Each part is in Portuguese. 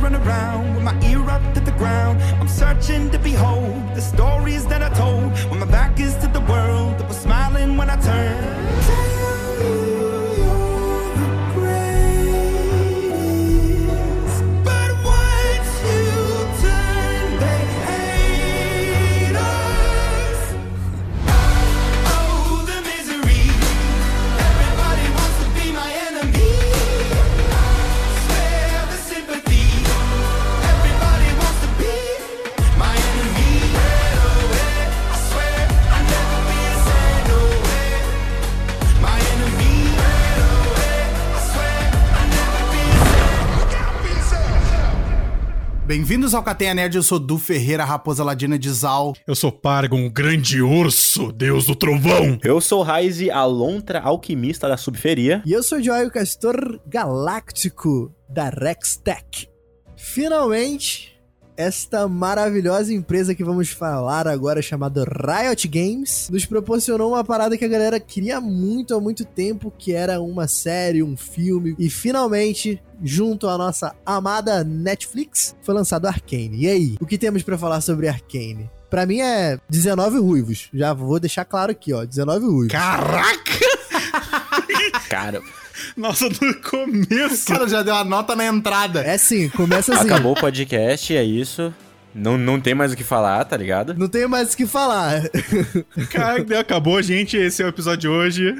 run around with my ear up to the ground. I'm searching to behold the stories Bem-vindos ao Cateia Nerd, eu sou Du Ferreira, raposa ladina de Zal. Eu sou Pargon, o grande urso, deus do trovão. Eu sou Raize, a lontra alquimista da subferia. E eu sou o Joel Castor Galáctico da Rextech. Finalmente, esta maravilhosa empresa que vamos falar agora, chamada Riot Games, nos proporcionou uma parada que a galera queria muito há muito tempo, que era uma série, um filme. E finalmente, junto à nossa amada Netflix, foi lançado Arcane. E aí, o que temos pra falar sobre Arcane? Pra mim é 19 ruivos. Já vou deixar claro aqui, ó. 19 ruivos. Caraca! Cara, Nossa, no começo. Cara já deu a nota na entrada. É sim, começa assim. acabou o podcast, é isso. Não, não tem mais o que falar, tá ligado? Não tenho mais o que falar. Cara, acabou, gente. Esse é o episódio de hoje.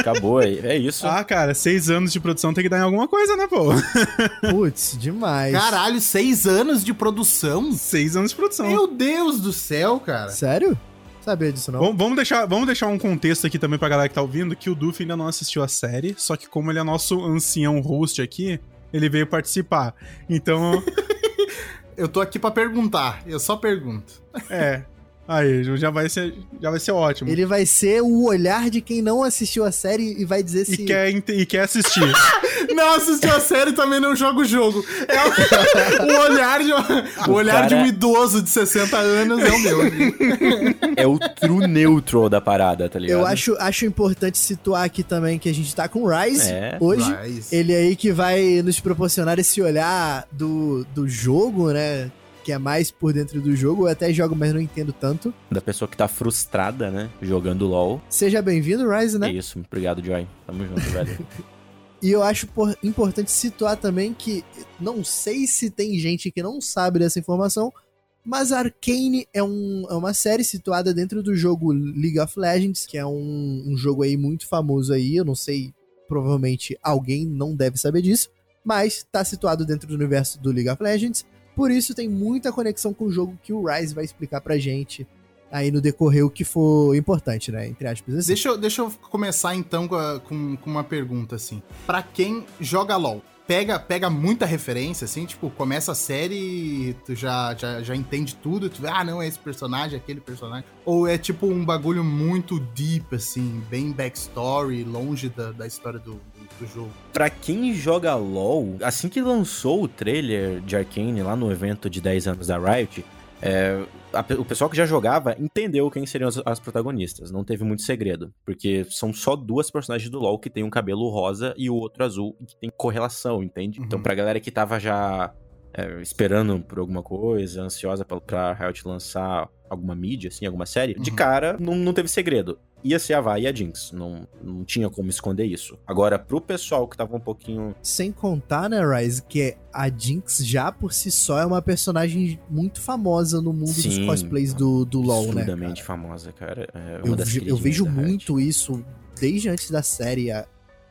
Acabou, é, é isso. Ah, cara, seis anos de produção tem que dar em alguma coisa, né, pô? Putz, demais. Caralho, seis anos de produção? Seis anos de produção. Meu Deus do céu, cara. Sério? Sabia disso não? Vamos, vamos deixar, vamos deixar um contexto aqui também pra galera que tá ouvindo, que o Duff ainda não assistiu a série, só que como ele é nosso ancião host aqui, ele veio participar. Então, Eu tô aqui pra perguntar, eu só pergunto. é. Aí, já vai ser, já vai ser ótimo. Ele vai ser o olhar de quem não assistiu a série e vai dizer E, se. quer, e quer assistir. Não assistiu a série também não joga o jogo. É o, o olhar, de, o olhar de um cara- idoso de 60 anos é o meu. É o true neutral da parada, tá ligado? Eu acho, acho importante situar aqui também que a gente tá com o Rise É, hoje. Rise. Ele aí que vai nos proporcionar esse olhar do, do jogo, né? Que é mais por dentro do jogo. Eu até jogo, mas não entendo tanto. Da pessoa que tá frustrada, né? Jogando LOL. Seja bem-vindo, Rise, né? É isso. Obrigado, Joy. Tamo junto, velho. E eu acho por- importante situar também que não sei se tem gente que não sabe dessa informação, mas Arcane é, um- é uma série situada dentro do jogo League of Legends, que é um, um jogo aí muito famoso aí. Eu não sei, provavelmente alguém não deve saber disso, mas tá situado dentro do universo do League of Legends. Por isso tem muita conexão com o jogo que o Rise vai explicar pra gente aí no decorrer o que for importante, né? Entre aspas. Assim. Deixa eu, deixa eu começar então com, com- com uma pergunta assim. Pra quem joga LoL, pega, pega muita referência, assim, tipo, começa a série e tu já, já, já entende tudo, tu vê, ah, não, é esse personagem, aquele personagem. Ou é tipo um bagulho muito deep, assim, bem backstory, longe da, da história do, do, do jogo. Pra quem joga LoL, assim que lançou o trailer de Arcane lá no evento de 10 anos da Riot, é, a o pessoal que já jogava entendeu quem seriam as, as protagonistas. Não teve muito segredo. Porque são só duas personagens do LoL que tem um cabelo rosa e o outro azul, e que tem correlação, entende? Uhum. Então, pra galera que tava já é, esperando por alguma coisa, ansiosa pra, pra Riot lançar alguma mídia, assim, alguma série, de Uhum. cara, não, não teve segredo. Ia ser a Vi e a Jinx. Não, não tinha como esconder isso. Agora, pro pessoal que tava um pouquinho Sem contar, né, Rise, que a Jinx já por si só é uma personagem muito famosa no mundo dos Sim, cosplays do, do LoL, né? absurdamente famosa, cara. É uma Eu, das ve- eu vejo muito isso desde antes da série.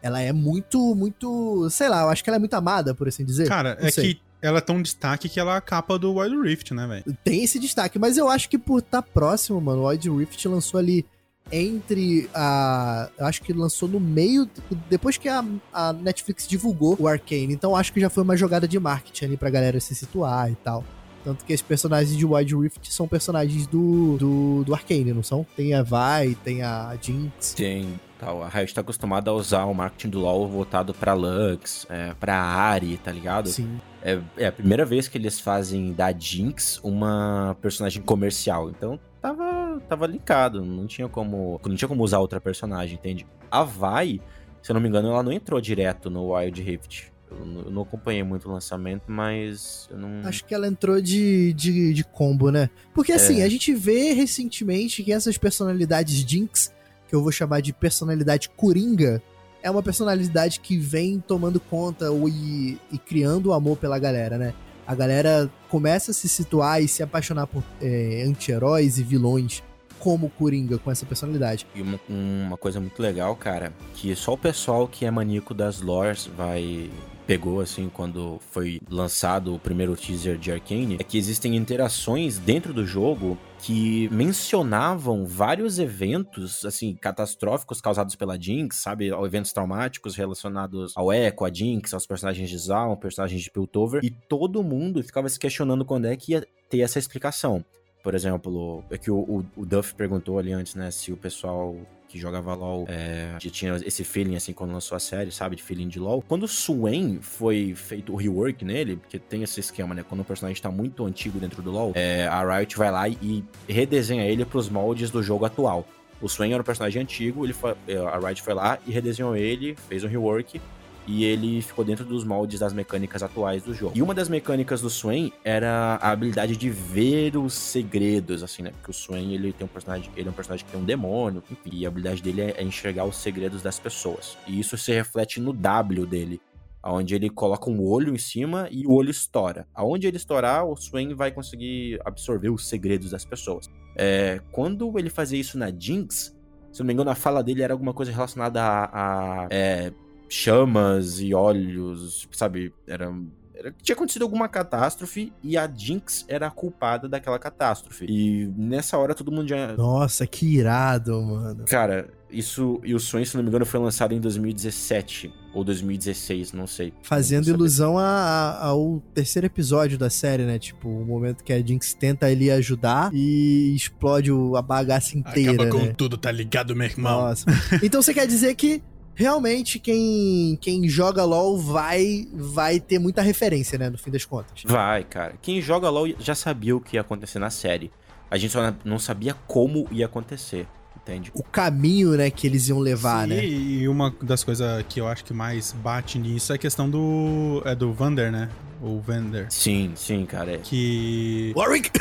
Ela é muito, muito. Sei lá, eu acho que ela é muito amada, por assim dizer. Cara, Não é sei. que ela é tão destaque que ela é a capa do Wild Rift, né, velho? Tem esse destaque, mas eu acho que por estar próximo, mano, o Wild Rift lançou ali entre a. Acho que lançou no meio. Depois que a, a Netflix divulgou o Arcane. Então acho que já foi uma jogada de marketing ali pra galera se situar e tal. Tanto que esses personagens de Wild Rift são personagens do, do, do Arcane, não são? Tem a Vi, tem a Jinx. Tem. Tal. A Riot tá acostumada a usar o marketing do LoL voltado pra Lux, é, pra Ari, tá ligado? Sim. É, é a primeira vez que eles fazem da Jinx uma personagem comercial. Então tava, tava linkado. Não tinha como. Não tinha como usar outra personagem, entende? A Vi, se eu não me engano, ela não entrou direto no Wild Rift. Eu não- acompanhei muito o lançamento, mas eu não. Acho que ela entrou de, de, de combo, né? Porque assim, a gente vê recentemente que essas personalidades Jinx, que eu vou chamar de personalidade coringa, é uma personalidade que vem tomando conta e, e criando o amor pela galera, né? A galera começa a se situar e se apaixonar por é, anti-heróis e vilões como Coringa com essa personalidade. E uma, uma coisa muito legal, cara, que só o pessoal que é maníaco das lores vai. Pegou assim quando foi lançado o primeiro teaser de Arcane, é que existem interações dentro do jogo que mencionavam vários eventos, assim, catastróficos causados pela Jinx, sabe? Eventos traumáticos relacionados ao Echo, a Jinx, aos personagens de Zaun, personagens de Piltover, e todo mundo ficava se questionando quando é que ia ter essa explicação. Por exemplo, é que o, o, o Duff perguntou ali antes, né, se o pessoal que jogava LoL é, que tinha esse feeling, assim, quando lançou a série, sabe, de feeling de LoL. Quando o Swain foi feito o rework nele, porque tem esse esquema, né, quando o personagem tá muito antigo dentro do LoL, é, a Riot vai lá e redesenha ele pros moldes do jogo atual. O Swain era um personagem antigo, ele foi, a Riot foi lá e redesenhou ele, fez um rework, e ele ficou dentro dos moldes das mecânicas atuais do jogo. E uma das mecânicas do Swain era a habilidade de ver os segredos, assim, né? Porque o Swain, ele tem um personagem, ele é um personagem que tem um demônio, enfim, e a habilidade dele é, é enxergar os segredos das pessoas. E isso se reflete no W dele, onde ele coloca um olho em cima e o olho estoura. Aonde ele estourar, o Swain vai conseguir absorver os segredos das pessoas. É, quando ele fazia isso na Jinx, se não me engano, a fala dele era alguma coisa relacionada a, a é, chamas e olhos, sabe? Era, era- Tinha acontecido alguma catástrofe e a Jinx era a culpada daquela catástrofe. E nessa hora todo mundo já. Nossa, que irado, mano. Cara, isso. E o sonho, se não me engano, foi lançado em 2017 ou 2016, não sei. Fazendo Não ilusão a- a- ao terceiro episódio da série, né? Tipo, o momento que a Jinx tenta ali ajudar e explode o- a bagaça inteira, né? tudo, tá ligado, meu irmão? Nossa. Então você quer dizer que realmente quem, quem joga LoL vai, vai ter muita referência, né? No fim das contas. Vai, cara. Quem joga LoL já sabia o que ia acontecer na série. A gente só não sabia como ia acontecer, entende? O caminho, né, que eles iam levar, Sim, né? E uma das coisas que eu acho que mais bate nisso é a questão do. É do Vander, né? O Vander. Sim, sim, cara. é. Que. Warwick!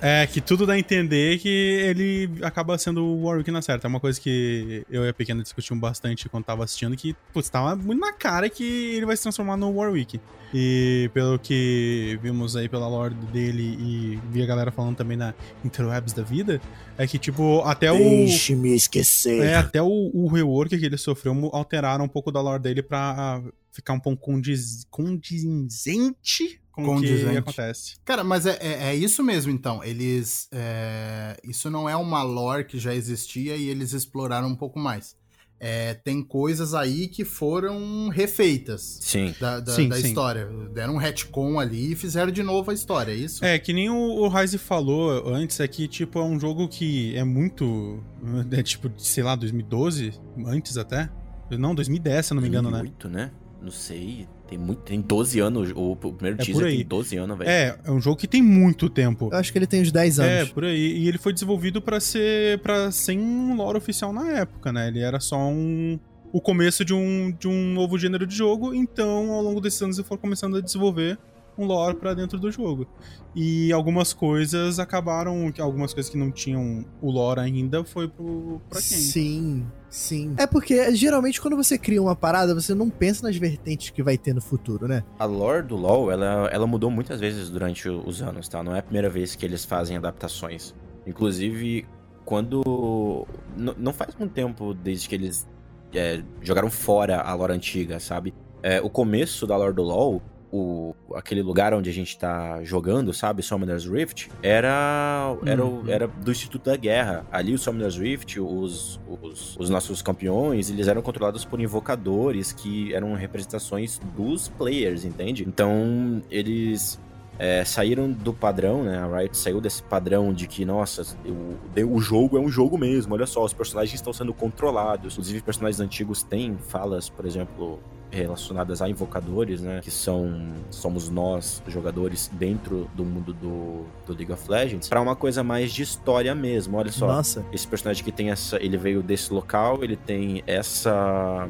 É, que tudo dá a entender que ele acaba sendo o Warwick na certa. É uma coisa que eu e a pequena discutimos bastante quando tava assistindo, que, putz, tava muito na cara que ele vai se transformar no Warwick. E pelo que vimos aí pela lore dele e vi a galera falando também na interwebs da vida, é que, tipo, até o. Deixe-me esquecer. É, até o, o rework que ele sofreu alteraram um pouco da lore dele pra ficar um pouco condiz, condizente com o que Condizente. acontece. Cara, mas é, é, é isso mesmo, então. Eles. é, Isso não é uma lore que já existia e eles exploraram um pouco mais. É, tem coisas aí que foram refeitas Sim. da, da, Sim, da sim. história. Deram um retcon ali e fizeram de novo a história, é isso? É, que nem o, o Ryze falou antes, é que, tipo, é um jogo que é muito. É tipo, de, sei lá, 2012, antes até. Não, 2010, se eu não me engano, né? 2008, né? Não sei. Tem muito. Tem 12 anos. O, primeiro É teaser tem 12 anos, velho. É, é um jogo que tem muito tempo. Eu acho que ele tem uns 10 É, anos. por aí. E ele foi desenvolvido pra ser para sem um lore oficial na época, né? Ele era só um o começo de um, de um novo gênero de jogo, então ao longo desses anos ele foi começando a desenvolver um lore pra dentro do jogo. E algumas coisas acabaram, algumas coisas que não tinham o lore ainda foi pro pra quem? Sim, sim. É porque geralmente quando você cria uma parada, você não pensa nas vertentes que vai ter no futuro, né? A lore do LoL, ela, ela mudou muitas vezes durante os anos, tá? Não é a primeira vez que eles fazem adaptações. Inclusive, quando... n- não faz muito tempo desde que eles é, jogaram fora a lore antiga, sabe? É, o começo da lore do LoL, o, aquele lugar onde a gente tá jogando, sabe? Summoner's Rift, era, era, Uhum. era do Instituto da Guerra. Ali, o Summoner's Rift, os, os, os nossos campeões, eles eram controlados por invocadores que eram representações dos players, entende? Então, eles é, saíram do padrão, né? A Riot saiu desse padrão de que, nossa, o, o jogo é um jogo mesmo, olha só, os personagens estão sendo controlados. Inclusive, personagens antigos têm falas, por exemplo, relacionadas a invocadores, né? Que são somos nós, jogadores, dentro do mundo do, do League of Legends, pra uma coisa mais de história mesmo. Olha só, Nossa. esse personagem que tem essa. Ele veio desse local, ele tem essa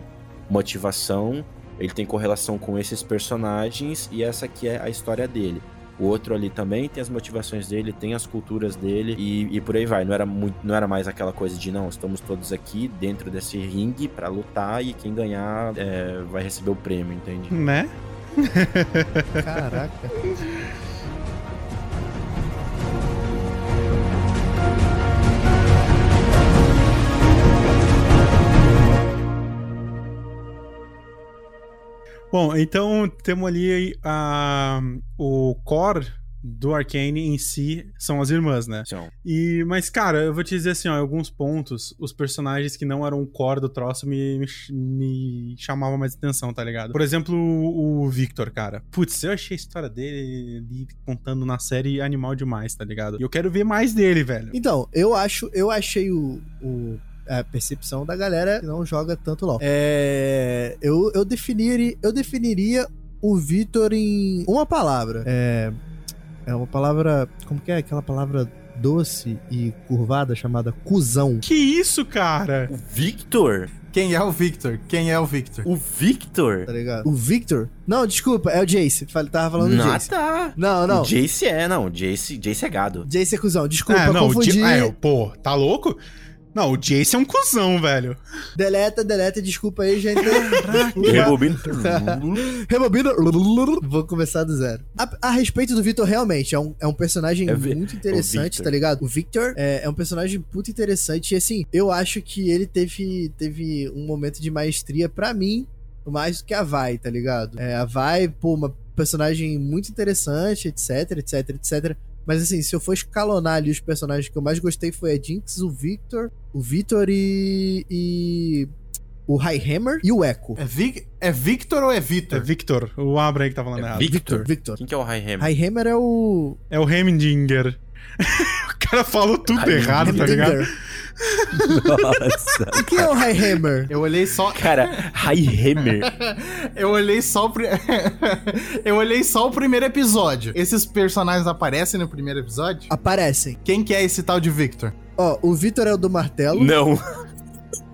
motivação. ele tem correlação com esses personagens e essa aqui é a história dele. O outro ali também tem as motivações dele, tem as culturas dele e, e por aí vai. Não era, muito, não era mais aquela coisa de não, estamos todos aqui dentro desse ringue pra lutar e quem ganhar é, vai receber o prêmio, entende? Né? Caraca. Bom, então temos ali a, o core do Arcane em si são as irmãs, né? Então, E, mas, cara, eu vou te dizer assim, ó, em alguns pontos, os personagens que não eram o core do troço me, me, me chamavam mais atenção, tá ligado? Por exemplo, o, o Victor, cara. Putz, eu achei a história dele ali contando na série animal demais, tá ligado? E eu quero ver mais dele, velho. Então, eu acho, eu achei o, o- a percepção da galera que não joga tanto LoL. É, eu, eu definiria, eu definiria o Vitor em uma palavra. É, é uma palavra, como que é aquela palavra doce e curvada chamada cuzão. Que isso, cara? o Victor? Quem é o Victor? Quem é o Victor? O Victor? Tá ligado? O Victor? Não, desculpa, é o Jace. Tava falando do Ah, Jace. tá. Não, não. O Jace é, não. O Jace, Jace é gado. Jace é cuzão. Desculpa, é, não, o confundi. Di- é, pô, tá louco? Não, o Jace é um cuzão, velho. Deleta, deleta, desculpa aí, gente. Rebobina. Rebobina. Vou começar do zero. A, a respeito do Victor, realmente, é um, é um personagem É vi- muito interessante, tá ligado? O Victor é, é um personagem muito interessante. E assim, eu acho que ele teve, teve um momento de maestria pra mim, mais do que a Vai, tá ligado? É, a Vai, pô, uma personagem muito interessante, etc, etc, etc. Mas assim, se eu for escalonar ali os personagens que eu mais gostei foi a Jinx, o Victor, o Victor e. e o Highhammer e o Echo. É, Vic- é Victor ou é É Victor? Victor, o Abra aí que tá falando É errado. Victor? Victor. Quem que é o High Hammer? Highhammer é o. É o Hemdinger. o cara falou tudo Ai, errado, tá ligado? Nossa. O que é o Highhammer? Eu olhei só. Cara, High Hammer. Eu olhei só o. pri- eu olhei só o primeiro episódio. Esses personagens aparecem no primeiro episódio? Aparecem. Quem que é esse tal de Victor? Ó, o Victor é o do martelo. Não.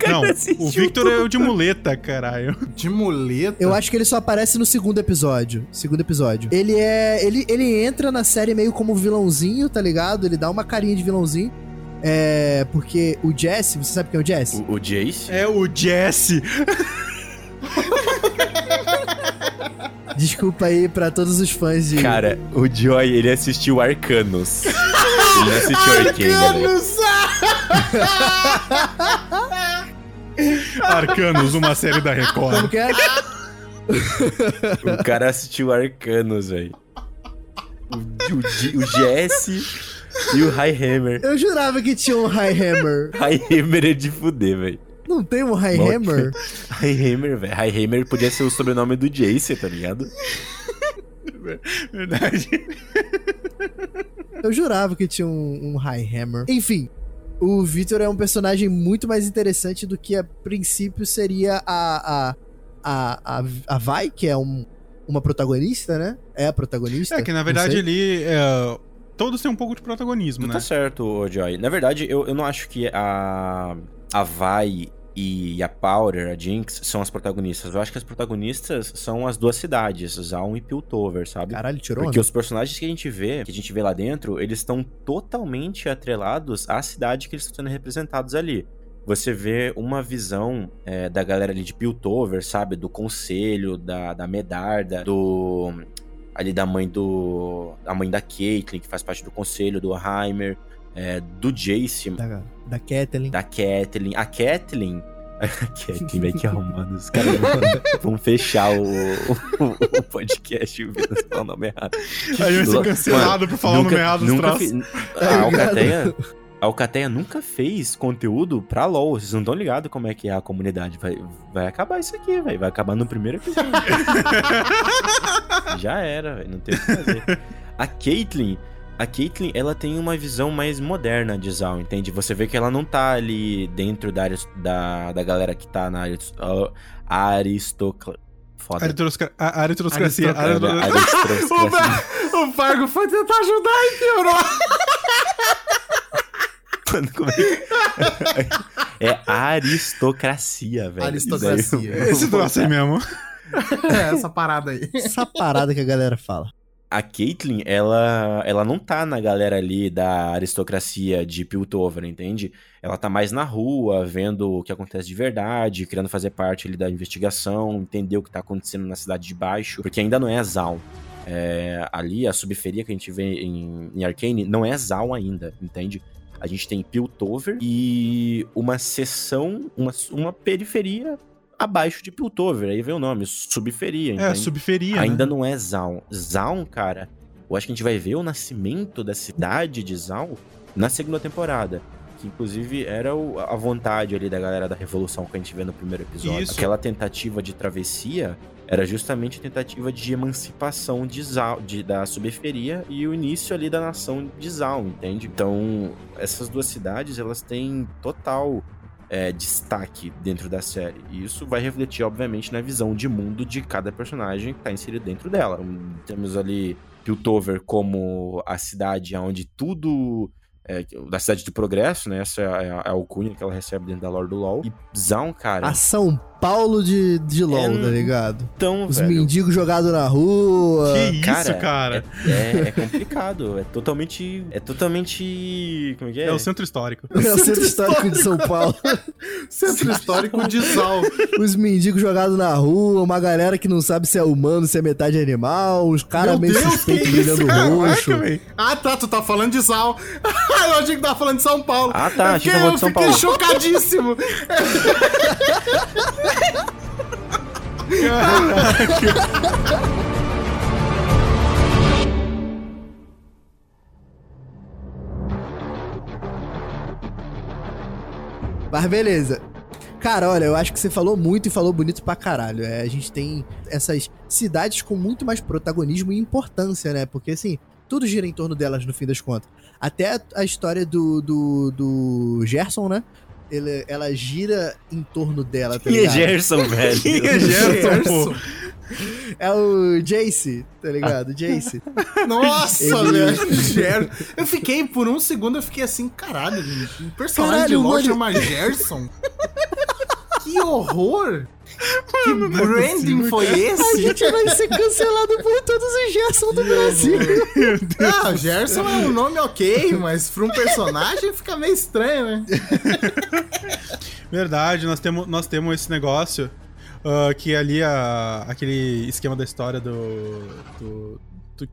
Não, o Victor é o de muleta, caralho. De muleta? Eu acho que ele só aparece no segundo episódio. Segundo episódio. Ele é. Ele, ele entra na série meio como vilãozinho, tá ligado? Ele dá uma carinha de vilãozinho. É. Porque o Jesse, você sabe quem é o Jesse? O, o Jace? É o Jesse. Desculpa aí pra todos os fãs de. Cara, o Joy, ele assistiu Arcanos. ele assistiu Arcane, né? Arcanos, uma série da Como Record. que é? O cara assistiu Arcanos, velho. O, o, o Jesse e o High Hammer. Eu jurava que tinha um Highhammer. High Hammer é de fuder, velho. Não tem um Highhammer? High Hammer, velho. High Hammer podia ser o sobrenome do Jace, tá ligado? Verdade. Eu jurava que tinha um, um Highhammer. Enfim, o Victor é um personagem muito mais interessante do que a princípio seria a. a. a, a, a Vai, que é um, uma protagonista, né? É a protagonista. É que na verdade ele. é, todos têm um pouco de protagonismo, Tu né? tá certo, Joy. Na verdade, eu, eu não acho que a, a Vai e a Powder, a Jinx, são as protagonistas. Eu acho que as protagonistas são as duas cidades, Zaun e Piltover, sabe? Caralho, tirou Porque os personagens que a gente vê, que a gente vê lá dentro, eles estão totalmente atrelados à cidade que eles estão sendo representados ali. Você vê uma visão é, da galera ali de Piltover, sabe? Do conselho, da, da Medarda, do. Ali da mãe do. A mãe da Caitlyn, que faz parte do conselho, do Heimer, é, do Jace, Da, da Kathleen. da Kathleen. A Kathleen. A Kathleen, velho, que arrumado. Os caras vão, vão fechar o, o, o podcast vendo falar o nome errado. A gente vai ser cancelado por falar o nome errado dos nunca troços. fi- Tá A? Alcateia, a Alcateia nunca fez conteúdo pra LoL. Vocês não estão ligados como é que é a comunidade. Vai, vai acabar isso aqui, velho. Vai acabar no primeiro episódio. Já era, velho. Não tem o que fazer. A Caitlyn... A Caitlyn, ela tem uma visão mais moderna de Zaun, entende? Você vê que ela não tá ali dentro da, aris- da, da galera que tá na aris- a- aristocla... Foda. Aritrosca- a- Aritroscracia. Aristocracia. Aritro- O, Var- o Vargo foi tentar ajudar e piorou. Mano, como é que... É aristocracia, velho. Aristocracia. Esse troço aí mesmo. É, essa parada aí. Essa parada que a galera fala. A Caitlyn, ela, ela não tá na galera ali da aristocracia de Piltover, entende? Ela tá mais na rua, vendo o que acontece de verdade, querendo fazer parte ali da investigação, entender o que tá acontecendo na cidade de baixo, porque ainda não é Zaun. É, ali, a subferia que a gente vê em, em Arcane não é Zaun ainda, entende? A gente tem Piltover e uma seção, uma, uma periferia abaixo de Piltover. Aí vem o nome, subferia, É, subferia. Ainda né? não é Zaun. Zaun, cara, eu acho que a gente vai ver o nascimento da cidade de Zaun na segunda temporada. Que inclusive era o- a vontade ali da galera da Revolução que a gente vê no primeiro episódio. Isso. Aquela tentativa de travessia era justamente a tentativa de emancipação de Zaun, de, da subferia e o início ali da nação de Zaun, entende? Então, essas duas cidades, elas têm total é, destaque dentro da série. E isso vai refletir, obviamente, na visão de mundo de cada personagem que está inserido dentro dela. Um, Temos ali Piltover como a cidade onde tudo. É, da cidade do progresso, né? Essa é a, é a alcunha que ela recebe dentro da lore do LoL. E Zaun, cara. A São Paulo de, de LOL, É, tá ligado? Então, Os velho. mendigos jogados na rua. Que isso, Cara, cara. É, é- é complicado. É totalmente. É totalmente. Como é que é? É. o centro histórico. É o centro histórico de São Paulo. Centro histórico de Zal. Os mendigos jogados na rua, uma galera que não sabe se é humano, se é metade animal, os caras meio suspeitos brilhando roxo. Ah, tá, tu tá falando de Zal. eu achei que tava falando de São Paulo. Ah, tá, Eu achei que tava falando de eu São fiquei Paulo. chocadíssimo. Mas beleza. Cara, olha, eu acho que você falou muito e falou bonito pra caralho. É, a gente tem essas cidades com muito mais protagonismo e importância, né? Porque, assim, tudo gira em torno delas no fim das contas. Até a história do, do, do Gerson, né? Ele- ela gira em torno dela, tá é ligado? Gerson, velho? Quem é Gerson, pô? É o Jace, tá ligado? Jace. Nossa, velho. Eu fiquei, por um segundo, eu fiquei assim, caralho, um personagem Caralho, de LoL mano. chama Gerson? que horror! que não é branding possível, foi A esse? gente vai ser cancelado por todos os Gerson do Brasil. Ah, Gerson é um nome ok, mas pra um personagem fica meio estranho, né? Verdade, nós temos, nós temos esse negócio ah, que ali a, aquele esquema da história do. do-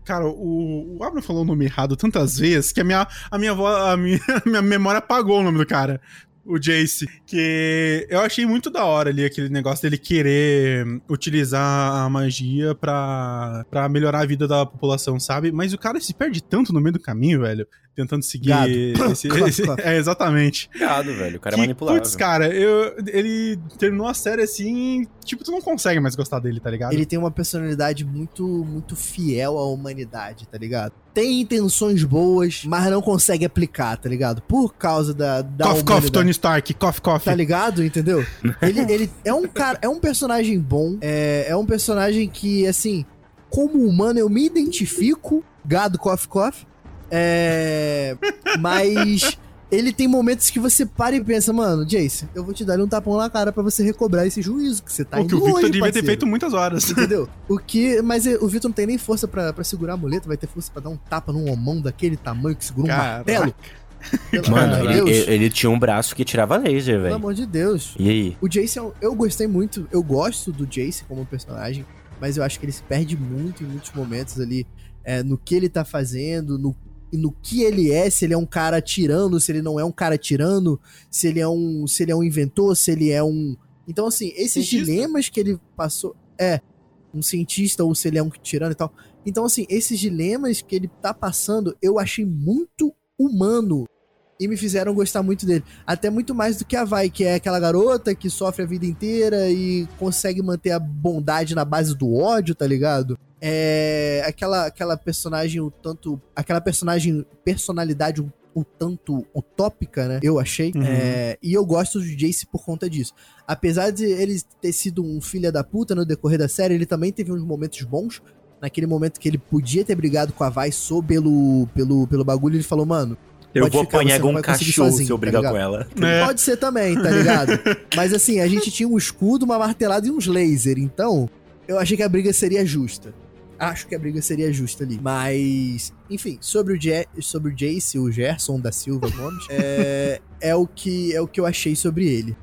cara, o, o Abra falou o nome errado tantas vezes que a minha, a minha, vo- a minha, a minha memória apagou o nome do cara. O Jace. Que eu achei muito da hora ali aquele negócio dele querer utilizar a magia pra, pra melhorar a vida da população, sabe? Mas o cara se perde tanto no meio do caminho, velho. Tentando seguir Gado. esse, esse-. É, exatamente. Obrigado, velho. O cara é Que, manipulável. Putz, cara, eu, ele terminou a série assim, tipo, tu não consegue mais gostar dele, tá ligado? Ele tem uma personalidade muito, muito fiel à humanidade, tá ligado? Tem intenções boas, mas não consegue aplicar, tá ligado? Por causa da, da cough, cough. Tony Stark, cough, cough. Tá ligado? Entendeu? Ele, ele é um cara, é um personagem bom, é, é um personagem que, assim, como humano eu me identifico, gado, cough, cough, é, mas ele tem momentos que você para e pensa, mano, Jace, eu vou te dar um tapão na cara pra você recobrar esse juízo, que você tá o que indo o Victor longe, devia ter feito muitas horas. Entendeu? O que. Mas eh, o Vitor não tem nem força pra, pra segurar a muleta, vai ter força pra dar um tapa num homão daquele tamanho que segura um Caraca. martelo. Pelo Mano, amor de ele, Deus. ele- tinha um braço que tirava laser, Pelo velho. amor de Deus. E aí? O Jace, é eu gostei muito, eu gosto do Jace como personagem, mas eu acho que ele se perde muito em muitos momentos ali é, no que ele tá fazendo, no, e no que ele é, se ele é um cara tirano, se ele não é um cara tirano, se ele é um, se ele é um inventor, se ele é um. Então, assim, esses Cientista? dilemas que ele passou. É, um cientista ou se ele é um tirano e tal. Então, assim, esses dilemas que ele tá passando, eu achei muito humano. E me fizeram gostar muito dele. Até muito mais do que a Vai, que é aquela garota que sofre a vida inteira e consegue manter a bondade na base do ódio, tá ligado? É aquela, aquela personagem o tanto. Aquela personagem, personalidade o, o tanto utópica, né? Eu achei. Uhum. É, e eu gosto do Jace por conta disso. Apesar de ele ter sido um filho da puta no decorrer da série, ele também teve uns momentos bons. Naquele momento que ele podia ter brigado com a Vai só pelo, pelo, pelo bagulho, ele falou, mano. Eu Pode vou ficar, apanhar não um cachorro sozinho, se eu tá brigar ligado? com ela. É. Pode ser também, tá ligado? Mas assim, a gente tinha um escudo, uma martelada e uns laser. Então, eu achei que a briga seria justa. Acho que a briga seria justa ali. Mas, enfim, sobre o, Je sobre o Jace, o Gerson da Silva Gomes, é, é, o que, é o que eu achei sobre ele.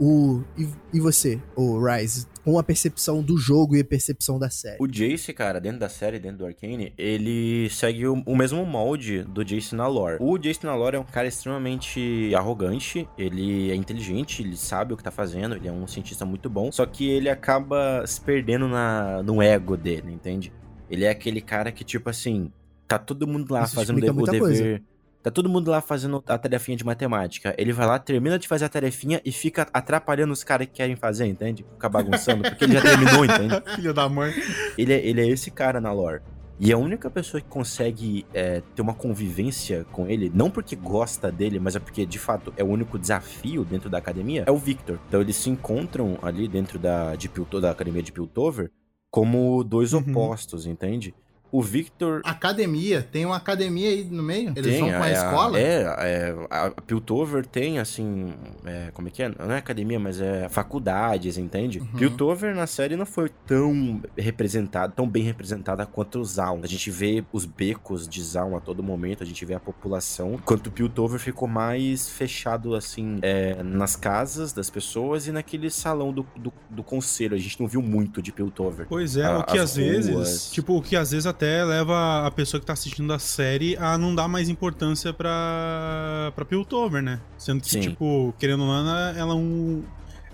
O, e, e você, o Rise, com a percepção do jogo e a percepção da série? O Jace, cara, dentro da série, dentro do Arcane, ele segue o, o mesmo molde do Jace na lore. O Jace na lore é um cara extremamente arrogante, ele é inteligente, ele sabe o que tá fazendo, ele é um cientista muito bom, só que ele acaba se perdendo na, no ego dele, entende? Ele é aquele cara que, tipo assim, tá todo mundo lá Isso fazendo o dever. coisa. Tá todo mundo lá fazendo a tarefinha de matemática. Ele vai lá, termina de fazer a tarefinha e fica atrapalhando os caras que querem fazer, entende? Fica bagunçando, porque ele já terminou, entende? Filho da mãe. Ele é, ele é esse cara na lore. E a única pessoa que consegue é, ter uma convivência com ele, não porque gosta dele, mas é porque de fato é o único desafio dentro da academia, é o Victor. Então eles se encontram ali dentro da, de Pilto- da academia de Piltover como dois Uhum. opostos, entende? O Victor Academia, tem uma academia aí no meio? Eles tem, vão com a é, escola? É, é, a Piltover tem, assim, é, como é que é? Não é academia, mas é faculdades, entende? Uhum. Piltover na série não foi tão representada, tão bem representada quanto o Zaun. A gente vê os becos de Zaun a todo momento, a gente vê a população, enquanto Piltover ficou mais fechado, assim, é, nas casas das pessoas e naquele salão do, do, do conselho. A gente não viu muito de Piltover. Pois é, A- o que às vezes, ruas. tipo, o que às vezes até leva a pessoa que tá assistindo a série a não dar mais importância pra, pra Piltover, né? Sendo que, Sim. tipo, querendo ou não, ela é um,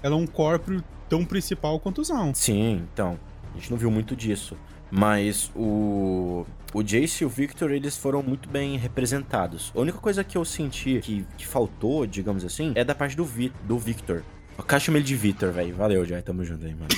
ela é um corpo tão principal quanto o Zaun. Sim, então. A gente não viu muito disso. Mas o. O Jace e o Victor, eles foram muito bem representados. A única coisa que eu senti que, que faltou, digamos assim, é da parte do, Vi, do Victor. Eu chamo ele de Victor, velho. Valeu, já. Tamo junto aí, mano.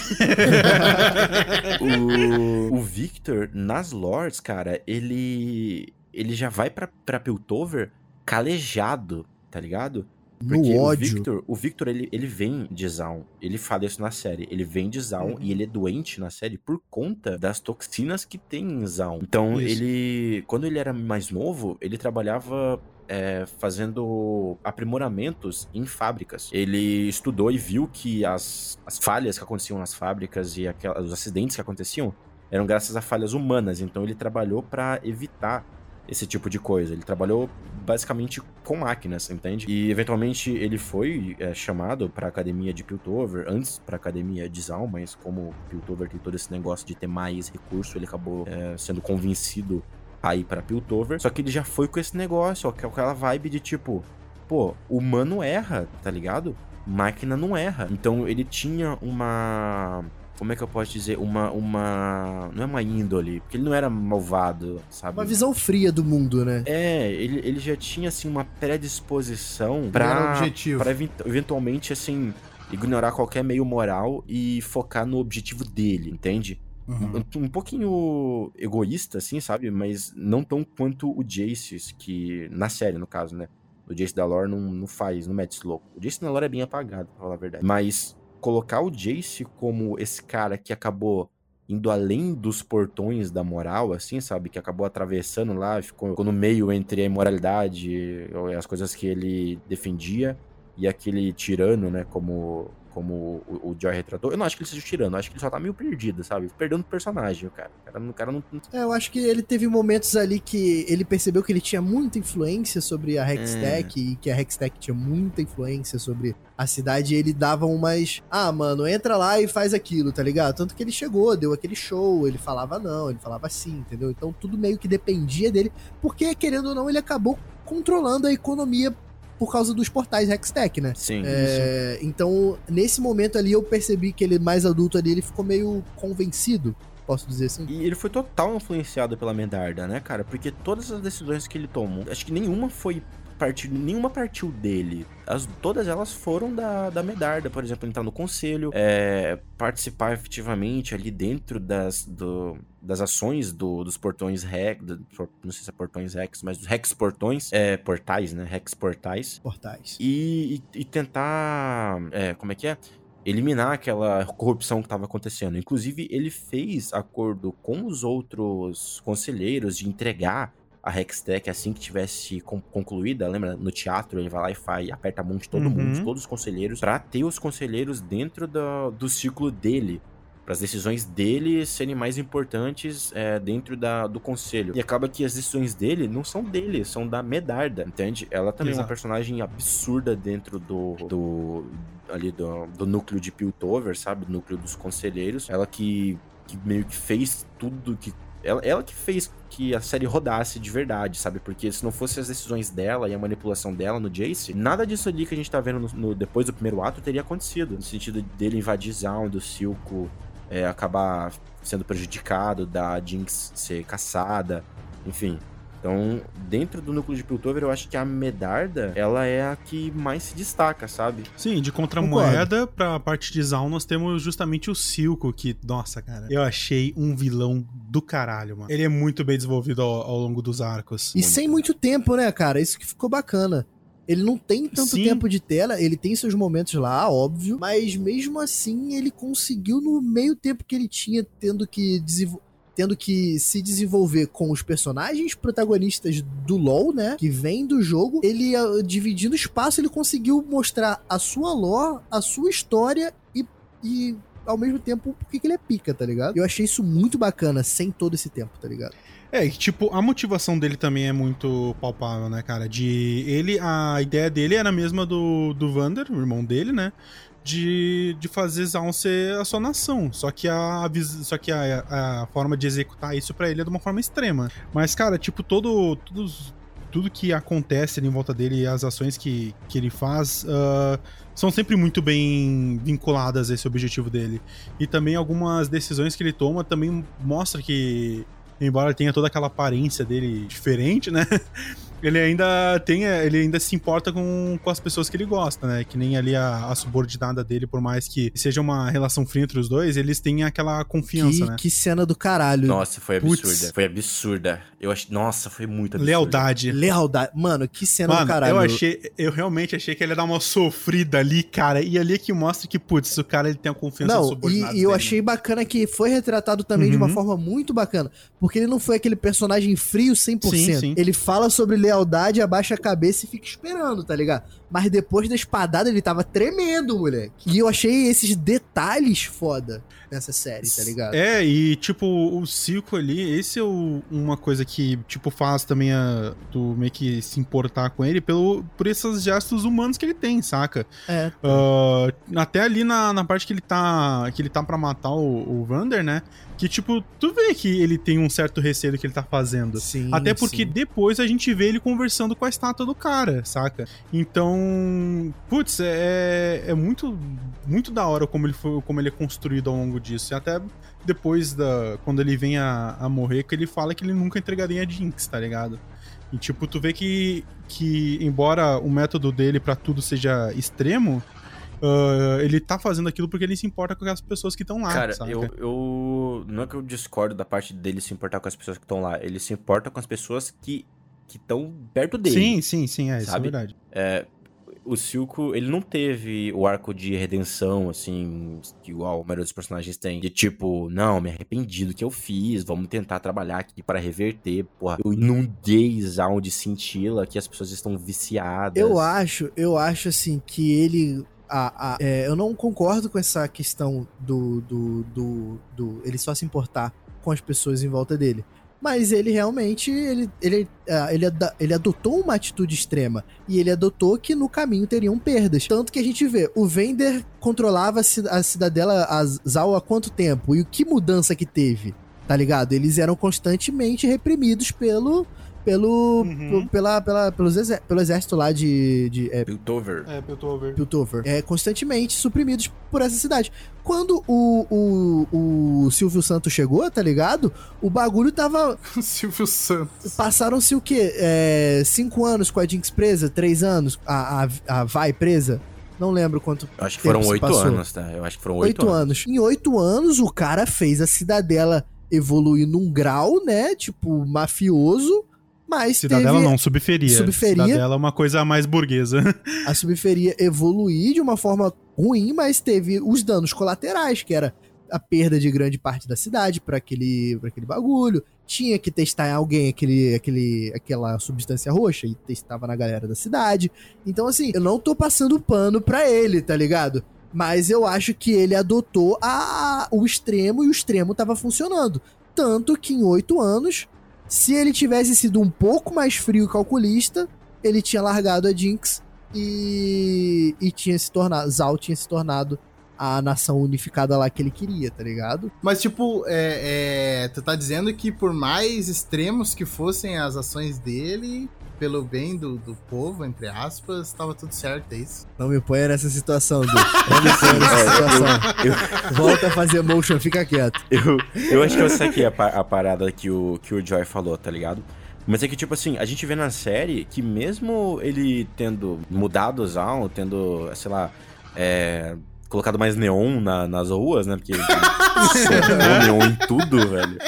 o Victor, nas lords, cara, ele. Ele já vai pra, pra Piltover calejado, tá ligado? No Porque o ódio. Victor, o Victor ele, ele vem de Zaun. Ele fala isso na série. Ele vem de Zaun Uhum. e ele é doente na série por conta das toxinas que tem em Zaun. Então, Isso. ele. Quando ele era mais novo, ele trabalhava. é, fazendo aprimoramentos em fábricas. Ele estudou e viu que as, as falhas que aconteciam nas fábricas e aquela- os acidentes que aconteciam eram graças a falhas humanas. Então ele trabalhou pra evitar esse tipo de coisa. Ele trabalhou basicamente com máquinas, entende? E eventualmente ele foi é, chamado pra academia de Piltover, antes pra academia de Zaun, mas como Piltover tem todo esse negócio de ter mais recurso, ele acabou é, sendo convencido a ir pra Piltover. Só que ele já foi com esse negócio, ó, aquela vibe de tipo, pô, humano erra, tá ligado? Máquina não erra. Então ele tinha uma como é que eu posso dizer? Uma. uma não é uma índole, porque ele não era malvado, sabe? Uma visão fria do mundo, né? É, ele, ele já tinha, assim, uma predisposição pra, objetivo. pra event- eventualmente, assim, ignorar qualquer meio moral e focar no objetivo dele, entende? Uhum. Um, um pouquinho egoísta, assim, sabe? Mas não tão quanto o Jace, que, na série, no caso, né? O Jace da lore não, não faz, não mete esse louco. O Jace da lore é bem apagado, pra falar a verdade. Mas colocar o Jace como esse cara que acabou indo além dos portões da moral, assim, sabe? Que acabou atravessando lá, ficou, ficou no meio entre a imoralidade e as coisas que ele defendia e aquele tirano, né? Como, como o, o Joy retratou. Eu não acho que ele seja tirano, eu acho que ele só tá meio perdido, sabe? Perdendo o personagem, o cara. O cara, não- o cara não. É, eu acho que ele teve momentos ali que ele percebeu que ele tinha muita influência sobre a Hextech e que a Hextech tinha muita influência sobre a cidade e ele dava umas. Ah, mano, entra lá e faz aquilo, tá ligado? Tanto que ele chegou, deu aquele show, ele falava não, ele falava sim, entendeu? Então tudo meio que dependia dele, porque querendo ou não, ele acabou controlando a economia por causa dos portais Hextech, né? Sim. É, então, nesse momento ali, eu percebi que ele mais adulto ali, ele ficou meio convencido, posso dizer assim. E ele foi total influenciado pela Medarda, né, cara? Porque todas as decisões que ele tomou, acho que nenhuma foi partir, nenhuma partiu dele. As, todas elas foram da, da Medarda, por exemplo, entrar no conselho, é, participar efetivamente ali dentro das, do- das ações do- dos portões Rex, do- não sei se é portões Rex, mas dos Rex portões, é, portais, né? Rex portais. Portais. e, e- e tentar. é, como é que é? Eliminar aquela corrupção que estava acontecendo. Inclusive, ele fez acordo com os outros conselheiros de entregar a Hextech assim que tivesse con- concluída. Lembra? No teatro, ele vai lá e faz, aperta a mão de todo Uhum. mundo, de todos os conselheiros, pra ter os conselheiros dentro do, do ciclo dele. Para as decisões dele serem mais importantes é, dentro da, do conselho. E acaba que as decisões dele não são dele, são da Medarda, entende? Ela também é Exato. uma personagem absurda dentro do, do ali do, do núcleo de Piltover, sabe? Do núcleo dos conselheiros. Ela que, que meio que fez tudo que ela, ela que fez que a série rodasse de verdade, sabe? Porque se não fosse as decisões dela e a manipulação dela no Jace, nada disso ali que a gente tá vendo no, no- depois do primeiro ato teria acontecido. No sentido dele invadir Zaun, do Silco é, acabar sendo prejudicado, da Jinx ser caçada, enfim. Então, dentro do núcleo de Piltover, eu acho que a Medarda, ela é a que mais se destaca, sabe? Sim, de contramoeda pra parte de Zaun, nós temos justamente o Silco, que, nossa, cara, eu achei um vilão do caralho, mano. Ele é muito bem desenvolvido ao, ao longo dos arcos. E sem muito tempo, né, cara? Isso que ficou bacana. Ele não tem tanto Sim. tempo de tela, ele tem seus momentos lá, óbvio, mas mesmo assim ele conseguiu no meio tempo que ele tinha tendo que desenvol- tendo que se desenvolver com os personagens protagonistas do LoL, né, que vem do jogo, ele ah, dividindo espaço, ele conseguiu mostrar a sua lore, a sua história e, e ao mesmo tempo por que que ele é pica, tá ligado? Eu achei isso muito bacana sem todo esse tempo, tá ligado? É, e, tipo, a motivação dele também é muito palpável, né, cara? De ele, a ideia dele era a mesma do, do Vander, o irmão dele, né? De, de fazer Zaun ser a sua nação. Só que a, só que a, a forma de executar isso pra ele é de uma forma extrema. Mas, cara, tipo, todo, tudo que acontece em volta dele e as ações que, que ele faz ah, são sempre muito bem vinculadas a esse objetivo dele. E também algumas decisões que ele toma também mostra que embora tenha toda aquela aparência dele diferente, né? Ele ainda tem, ele ainda se importa com, com as pessoas que ele gosta, né? Que nem ali a, a subordinada dele, por mais que seja uma relação fria entre os dois, eles têm aquela confiança, que, né? que cena do caralho. Nossa, foi absurda. Foi absurda. Eu ach... Nossa, foi muito absurda. Lealdade. Lealdade. Mano, que cena do Mano, caralho. eu achei, eu realmente achei que ele ia dar uma sofrida ali, cara. E ali é que mostra que, putz, o cara ele tem a confiança Não, subordinados e, e eu dele, achei bacana que foi retratado também de uma Uhum. forma muito bacana. Porque ele não foi aquele personagem frio 100%. Sim, sim. Ele fala sobre lealdade, abaixa a cabeça e fica esperando, tá ligado? Mas depois da espadada ele tava tremendo, moleque. E eu achei esses detalhes foda nessa série, tá ligado? É, e tipo, o Silco ali, esse é o- uma coisa que, tipo, faz também a, tu meio que se importar com ele pelo, por esses gestos humanos que ele tem, saca? É. Ah, até ali na, na parte que ele tá. Que ele tá pra matar o, o Vander, né? Que, tipo, tu vê que ele tem um certo receio do que ele tá fazendo. Sim. Até porque sim. depois a gente vê ele conversando com a estátua do cara, saca? Então, putz, é, é muito muito da hora como ele foi, como ele é construído ao longo disso. E até depois da quando ele vem a, a morrer, que ele fala que ele nunca entregaria a Jinx, tá ligado? E tipo, tu vê que que embora o método dele pra tudo seja extremo, ah, ele tá fazendo aquilo porque ele se importa com as pessoas que estão lá, Cara, saca? eu, eu. Não é que eu discordo da parte dele se importar com as pessoas que estão lá. Ele se importa com as pessoas que estão perto dele. Sim, sim, sim, é, isso é sabe? verdade. É, o Silco, ele não teve o arco de redenção, assim, que igual a maioria dos personagens tem. De tipo, não, me arrependi do que eu fiz, vamos tentar trabalhar aqui para reverter. Porra, eu inundei Zaun de cintila, que as pessoas estão viciadas. Eu acho, eu acho assim que ele. a- a- é, eu não concordo com essa questão do, do, do, do- ele só se importar com as pessoas em volta dele. Mas ele realmente ele, ele, ah, ele, ele adotou uma atitude extrema. E ele adotou que no caminho teriam perdas. Tanto que a gente vê, o Vender controlava a cidadela a Zal há quanto tempo? E o que mudança que teve? Tá ligado? Eles eram constantemente reprimidos pelo. Pelo, Uhum. pelo- pela, pela, pelos exé- pelo exército lá de, de é, Piltover. É, vendo. Piltover, é, constantemente suprimidos por essa cidade. Quando o, o, o Silvio Santos chegou, tá ligado? O bagulho tava. Silvio Santos. Passaram-se o quê? É, cinco anos com a Jinx presa? Três anos? A, a, a Vai presa? Não lembro quanto. Eu acho que tempo foram oito anos, tá? Eu acho que foram oito, Oito anos. Em oito anos, o cara fez a cidadela evoluir num grau, né? Tipo, mafioso. Mas Cidadela teve não, subferia. Subferia. Cidadela é uma coisa mais burguesa. a subferia evoluir de uma forma ruim, mas teve os danos colaterais, que era a perda de grande parte da cidade para aquele, pra aquele bagulho. Tinha que testar em alguém aquele, aquele, aquela substância roxa e testava na galera da cidade. Então, assim, eu não tô passando pano pra ele, tá ligado? Mas eu acho que ele adotou a, o extremo e o extremo tava funcionando. Tanto que em oito anos, se ele tivesse sido um pouco mais frio e calculista, ele tinha largado a Jinx e, e tinha se tornado. Zal tinha se tornado a nação unificada lá que ele queria, tá ligado? Mas, tipo, é, é, tu tá dizendo que por mais extremos que fossem as ações dele, pelo bem do, do povo, entre aspas, tava tudo certo, é isso? Não me ponha nessa situação, Du. Não me ponha nessa situação. Eu, Volta a fazer motion, fica quieto. eu, eu acho que eu saquei a, a parada que o, que o Joy falou, tá ligado? Mas é que, tipo assim, a gente vê na série que mesmo ele tendo mudado o Zaun, tendo, sei lá, é, colocado mais neon na- nas ruas, né? Porque neon em tudo, velho.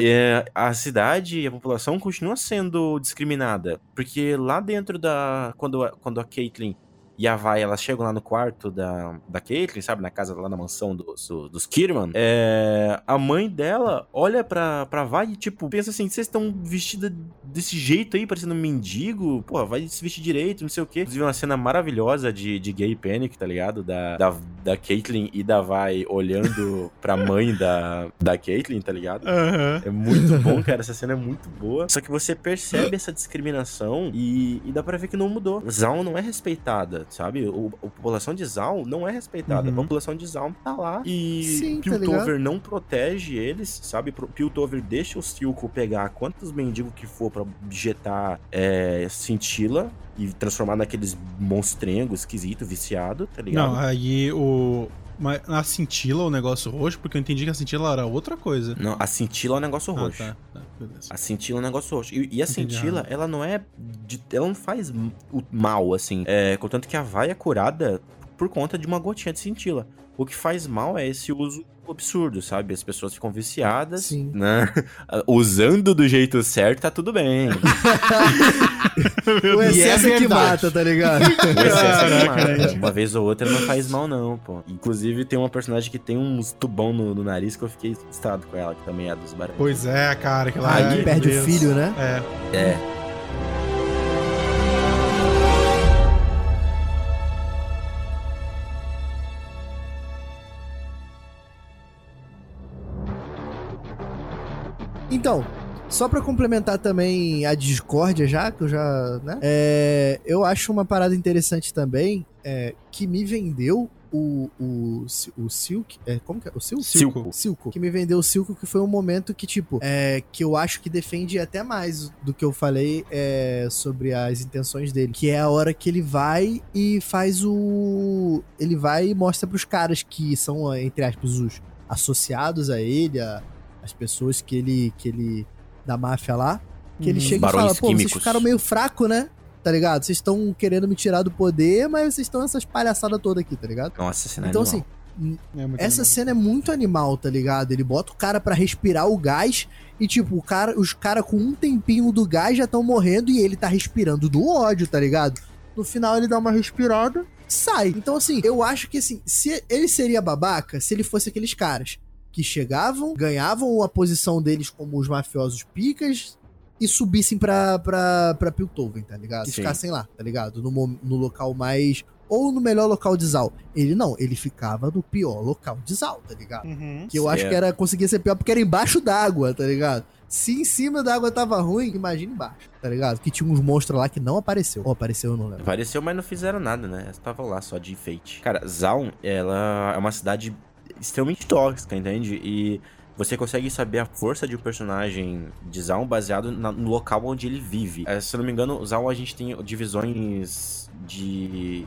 É, a cidade e a população continua sendo discriminada. Porque lá dentro da. Quando, a- quando a Caitlyn e a Vai, elas chegam lá no quarto da, da Caitlyn, sabe? Na casa lá na mansão dos, do- dos Kierman. É, a mãe dela olha pra, pra Vai e, tipo, pensa assim: vocês estão vestidas desse jeito aí, parecendo um mendigo? Pô, vai se vestir direito, não sei o quê. Inclusive, uma cena maravilhosa de, de gay panic, tá ligado? Da, da, da Caitlyn e da Vai olhando pra mãe da, da Caitlyn, tá ligado? Aham. É muito bom, cara. Essa cena é muito boa. Só que você percebe essa discriminação e, e dá pra ver que não mudou. Zaun não é respeitada, sabe? O, a população de Zaun não é respeitada. Uhum. A população de Zaun tá lá e Sim, tá Piltover não protege eles, sabe? Piltover deixa o Silco pegar quantos mendigos que for pra injetar é, cintila e transformar naqueles monstrengos esquisito, viciado, tá ligado? Não, aí o. Mas na cintila o negócio roxo, porque eu entendi que a cintila era outra coisa. Não, a cintila é um negócio Ah, roxo. tá, tá, beleza. A cintila é um negócio roxo. E, e a Entendi cintila, ela não é. de- ela não faz o mal, assim. É, contanto que a vai é curada por conta de uma gotinha de cintila. O que faz mal é esse uso absurdo, sabe? As pessoas ficam viciadas, Sim. né? Usando do jeito certo, tá tudo bem. O E é excesso que mata, tá ligado? O excesso é demais. né? Uma vez ou outra não faz mal, não, pô. Inclusive, tem uma personagem que tem uns tubão no, no nariz que eu fiquei assustado com ela, que também é dos barulhos. Pois é, cara, que lá. Aí ai, perde o Deus. filho, né? É. É. Então, só pra complementar também a discórdia já, que eu já, né? É, eu acho uma parada interessante também, é, que me vendeu o, o, o Silk, é, como que é? O Silk? Silco. Silco. Que me vendeu o Silco, que foi um momento que, tipo, é, que eu acho que defende até mais do que eu falei é, sobre as intenções dele. Que é a hora que ele vai e faz o. Ele vai e mostra pros caras que são, entre aspas, os associados a ele, a- as pessoas que ele. que ele. da máfia lá. Que ele Uhum. chega e fala, pô, vocês químicos. ficaram meio fraco, né? Tá ligado? Vocês estão querendo me tirar do poder, mas vocês estão essas palhaçadas todas aqui, tá ligado? Nossa, cena Então, animal. assim, É essa animal. cena é muito animal, tá ligado? Ele bota o cara pra respirar o gás e, tipo, o cara, os caras com um tempinho do gás já estão morrendo e ele tá respirando do ódio, tá ligado? No final ele dá uma respirada sai. Então, assim, eu acho que, assim, se ele seria babaca se ele fosse aqueles caras que chegavam, ganhavam a posição deles como os mafiosos picas e subissem pra, pra, pra Piltover, tá ligado? E Sim. ficassem lá, tá ligado? No, no local mais. Ou no melhor local de Zal. Ele não, ele ficava no pior local de Zal, tá ligado? Uhum. Que eu acho Certo. que era conseguia ser pior porque era embaixo d'água, tá ligado? Se em cima da água tava ruim, imagina embaixo, tá ligado? Que tinha uns monstros lá que não apareceu. Ou apareceu, eu não lembro. Apareceu, mas não fizeram nada, né? Estavam lá só de enfeite. Cara, Zaun, ela é uma cidade extremamente tóxica, entende? E você consegue saber a força de um personagem de Zaun baseado na- no local onde ele vive. Eh, se eu não me engano, Zaun a gente tem divisões de.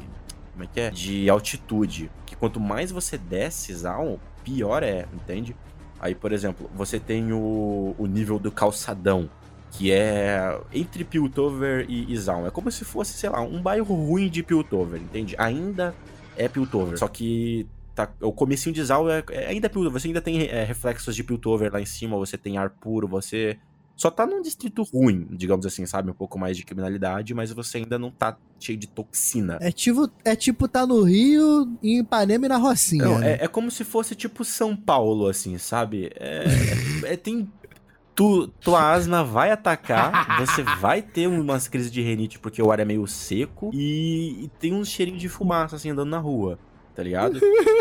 Como é que é? De altitude. Que quanto mais você desce Zaun, pior é, entende? Aí, por exemplo, você tem o, o nível do calçadão que é entre Piltover e, e Zaun. É como se fosse, sei lá, um bairro ruim de Piltover, entende? Ainda é Piltover, só que tá, o comecinho de Zaun é, é ainda Piltover. Você ainda tem é, reflexos de Piltover lá em cima, você tem ar puro, você só tá num distrito ruim, digamos assim, sabe? Um pouco mais de criminalidade, mas você ainda não tá cheio de toxina. É tipo, é tipo tá no Rio, em Ipanema e na Rocinha. Não, né? é, é como se fosse tipo São Paulo, assim, sabe? É, é- tem. Tu, tua asma vai atacar, você vai ter umas crises de renite porque o ar é meio seco e, e tem uns cheirinhos de fumaça, assim, andando na rua, tá ligado?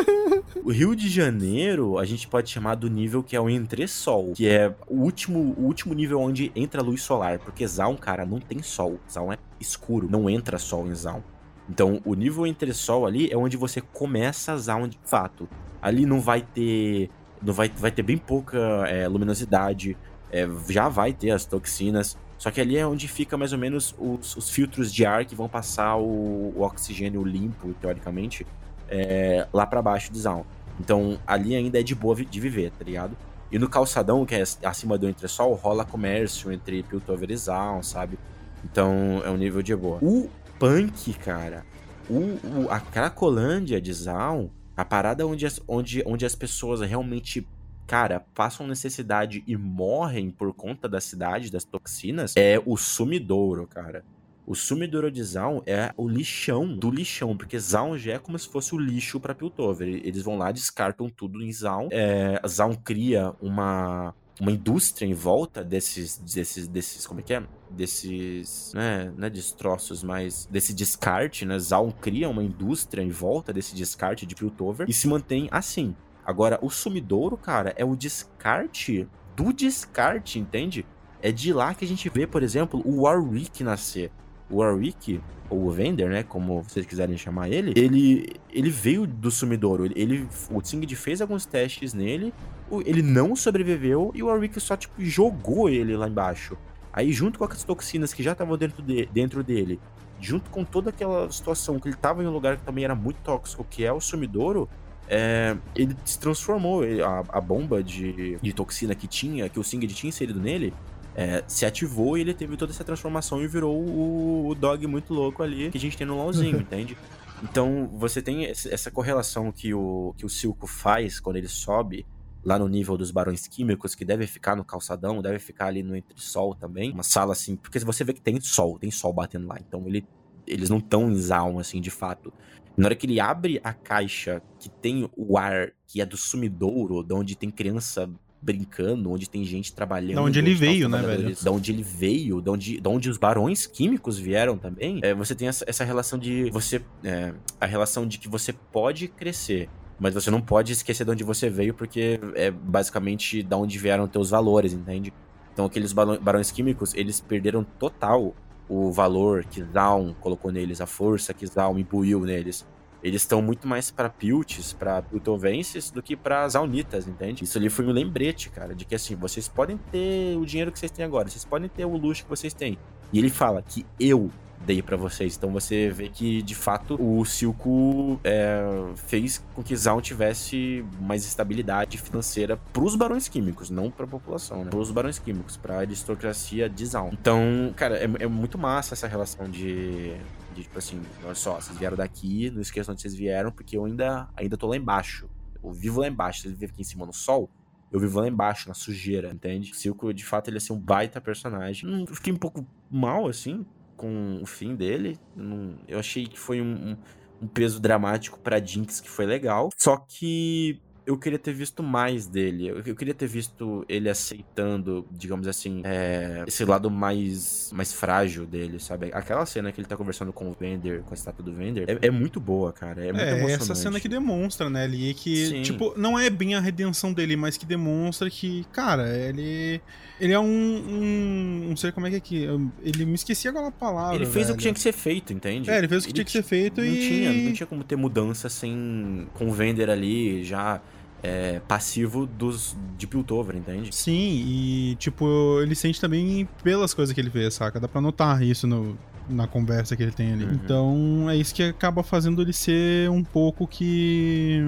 o Rio de Janeiro, a gente pode chamar do nível que é o entresol, que é o último, o último nível onde entra luz solar, porque Zaun, cara, não tem sol. Zaun é escuro, não entra sol em Zaun. Então, o nível entresol ali é onde você começa a Zaun de fato. Ali não vai ter. Não vai, vai ter bem pouca é, luminosidade. é, já vai ter as toxinas. Só que ali é onde fica mais ou menos os, os filtros de ar que vão passar o, o oxigênio limpo, teoricamente, é, lá pra baixo de Zaun. Então ali ainda é de boa de viver, tá ligado? E no calçadão, que é acima do entresol, rola comércio entre Piltover e Zaun, sabe? Então é um nível de boa. O Punk, cara, o, o- a Cracolândia de Zaun, a parada onde as, onde, onde as pessoas realmente, cara, passam necessidade e morrem por conta da cidade, das toxinas, é o Sumidouro, cara. O Sumidouro de Zaun é o lixão do lixão, porque Zaun já é como se fosse o lixo pra Piltover. Eles vão lá, descartam tudo em Zaun. É, Zaun cria uma, uma indústria em volta desses, desses, desses, como é que é? Desses, né, não é destroços, mas desse descarte, né? Zaun cria uma indústria em volta desse descarte de Piltover e se mantém assim. Agora, o Sumidouro, cara, é o descarte do descarte, entende? É de lá que a gente vê, por exemplo, o Warwick nascer. Warwick, ou o Vender, né, como vocês quiserem chamar ele, ele, ele veio do Sumidouro. Ele, ele- o Tsingid fez alguns testes nele, ele não sobreviveu e o Warwick só, tipo, jogou ele lá embaixo. Aí, junto com as toxinas que já estavam dentro, de- dentro dele, junto com toda aquela situação que ele tava em um lugar que também era muito tóxico, que é o Sumidouro, é, ele se transformou. a, a bomba de, de toxina que tinha, que o Singed tinha inserido nele, é, se ativou e ele teve toda essa transformação e virou o, o dog muito louco ali que a gente tem no LoLzinho, entende? Então, você tem essa correlação que o, que o Silco faz quando ele sobe lá no nível dos barões químicos, que deve ficar no calçadão, deve ficar ali no entresol também. Uma sala assim, porque você vê que tem sol, tem sol batendo lá. Então, ele, eles não estão em Zaun, assim, de fato. Na hora que ele abre a caixa que tem o ar que é do sumidouro, de onde tem criança brincando, onde tem gente trabalhando. Da onde ele tá veio, né, velho? Da onde ele veio, da onde, da onde os barões químicos vieram também. É, você tem essa, essa relação de você. é, a relação de que você pode crescer. Mas você não pode esquecer de onde você veio, porque é basicamente da onde vieram teus valores, entende? Então aqueles barões químicos, eles perderam total o valor que Zaun colocou neles, a força que Zaun imbuiu neles. Eles estão muito mais pra Pilts, pra Piltovenses, do que pra Zaunitas, entende? Isso ali foi um lembrete, cara, de que assim, vocês podem ter o dinheiro que vocês têm agora, vocês podem ter o luxo que vocês têm. E ele fala que eu dei pra vocês. Então você vê que, de fato, o Silco é, fez com que Zaun tivesse mais estabilidade financeira pros barões químicos, não pra população, né? Pros barões químicos, pra aristocracia de Zaun. Então, cara, é, é muito massa essa relação de, de, tipo assim, olha só, vocês vieram daqui, não esqueçam onde vocês vieram, porque eu ainda, ainda tô lá embaixo. Eu vivo lá embaixo, vocês vivem aqui em cima no sol, eu vivo lá embaixo, na sujeira, entende? Silco, de fato, ele é assim, um baita personagem. Hum, Eu fiquei um pouco mal, assim, com o fim dele. Não- Eu achei que foi um, um- um peso dramático pra Jinx que foi legal. Só que eu queria ter visto mais dele. Eu, eu queria ter visto ele aceitando, digamos assim, é, esse lado mais, mais frágil dele, sabe? Aquela cena que ele tá conversando com o Vender, com a estátua do Vender, é, é muito boa, cara. É muito É, emocionante. essa cena que demonstra, né, ali, que, Sim. tipo, não é bem a redenção dele, mas que demonstra que, cara, ele. Ele é um. um não sei como é que é que. Ele me esqueci agora a palavra. Ele fez o que velho. tinha que ser feito, entende? É, ele fez o que tinha que ser feito não e. Tinha, não tinha como ter mudança sem. com o Vender ali já é, passivo dos de Piltover, entende? Sim, e, tipo, ele sente também pelas coisas que ele fez, saca? Dá pra notar isso no, na conversa que ele tem ali. Uhum. Então, é isso que acaba fazendo ele ser um pouco que.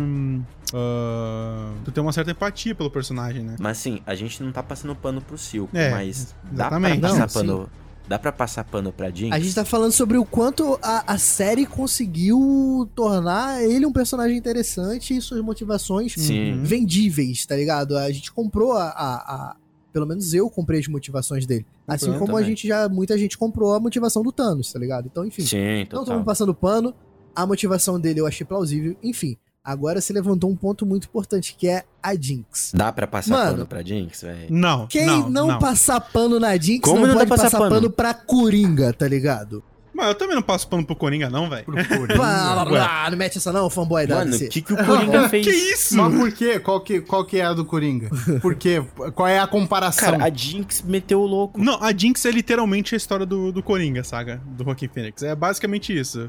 ah, tu tem uma certa empatia pelo personagem, né? Mas assim, a gente não tá passando pano pro Silco, É, mas dá pra exatamente. passar Não, sim. Dá pra passar pano pra Jinx? A gente tá falando sobre o quanto a, a série conseguiu tornar ele um personagem interessante e suas motivações Sim. Uhum. vendíveis, tá ligado? A gente comprou a. a- a- pelo menos eu comprei as motivações dele. Assim como a gente já. Muita gente comprou a motivação do Thanos, tá ligado? Então, enfim. Sim, Não total. estamos passando pano. A motivação dele eu achei plausível. Enfim, agora se levantou um ponto muito importante, que é a Jinx. Dá pra passar Mano. pano pra Jinx, velho? Não. Quem não, não, passar pano na Jinx Como não, não pode passar passar pano? pano? pra Coringa, tá ligado? Mas eu também não passo pano pro Coringa, não, velho. Pro Coringa. Blá, blá, blá, não mete essa não, fanboy da Mano, o que, que o Coringa fez? Que isso? Mas por quê? Qual que, qual que é a do Coringa? Por quê? Qual é a comparação? Cara, a Jinx meteu o louco. Não, a Jinx é literalmente a história do, do Coringa, saga? Do Joaquin Phoenix. É basicamente isso.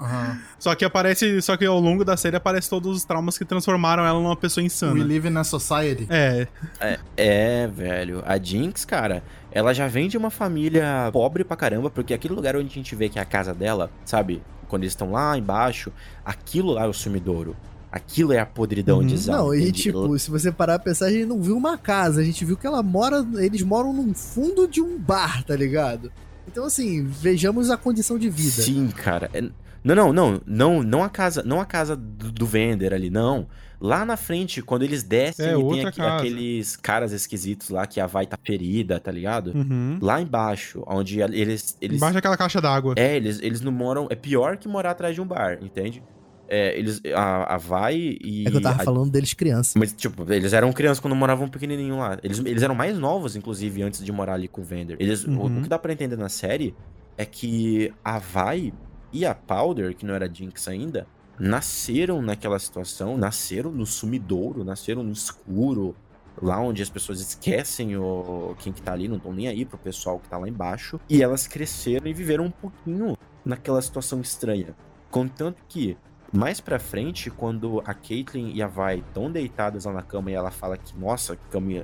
Aham. Só que aparece. Só que ao longo da série aparece todos os traumas que transformaram ela numa pessoa We insana. live in a society. É, É, é, velho. A Jinx, cara, ela já vem de uma família pobre pra caramba, porque aquele lugar onde a gente vê que é a casa dela, sabe? Quando eles estão lá embaixo, aquilo lá é o sumidouro. Aquilo é a podridão Uhum. de. Não, e tipo, se você parar pra pensar, a gente não viu uma casa, a gente viu que ela mora, eles moram num fundo de um bar, tá ligado? Então assim, vejamos a condição de vida. Sim, cara. É- Não, não, não, não, não a casa, não a casa do, do Vender ali, não. Lá na frente, quando eles descem É, e tem aqui- casa. aqueles caras esquisitos lá que a vai tá ferida, tá ligado? uhum. Lá embaixo, onde eles eles Embaixo daquela caixa d'água. É, eles, eles não moram. É pior que morar atrás de um bar, entende? É, eles. A, a Vai e. É que eu tava a- falando deles criança. Mas, tipo, eles eram crianças quando moravam pequenininho lá. Eles, eles eram mais novos, inclusive, antes de morar ali com o Vender. Eles, o, Uhum. o que dá pra entender na série é que a Vai e a Powder, que não era Jinx ainda, nasceram naquela situação, nasceram no sumidouro, nasceram no escuro, lá onde as pessoas esquecem o, quem que tá ali, não estão nem aí pro pessoal que tá lá embaixo. E elas cresceram e viveram um pouquinho naquela situação estranha. Contanto que, mais pra frente, quando a Caitlyn e a Vai estão deitadas lá na cama e ela fala que, nossa,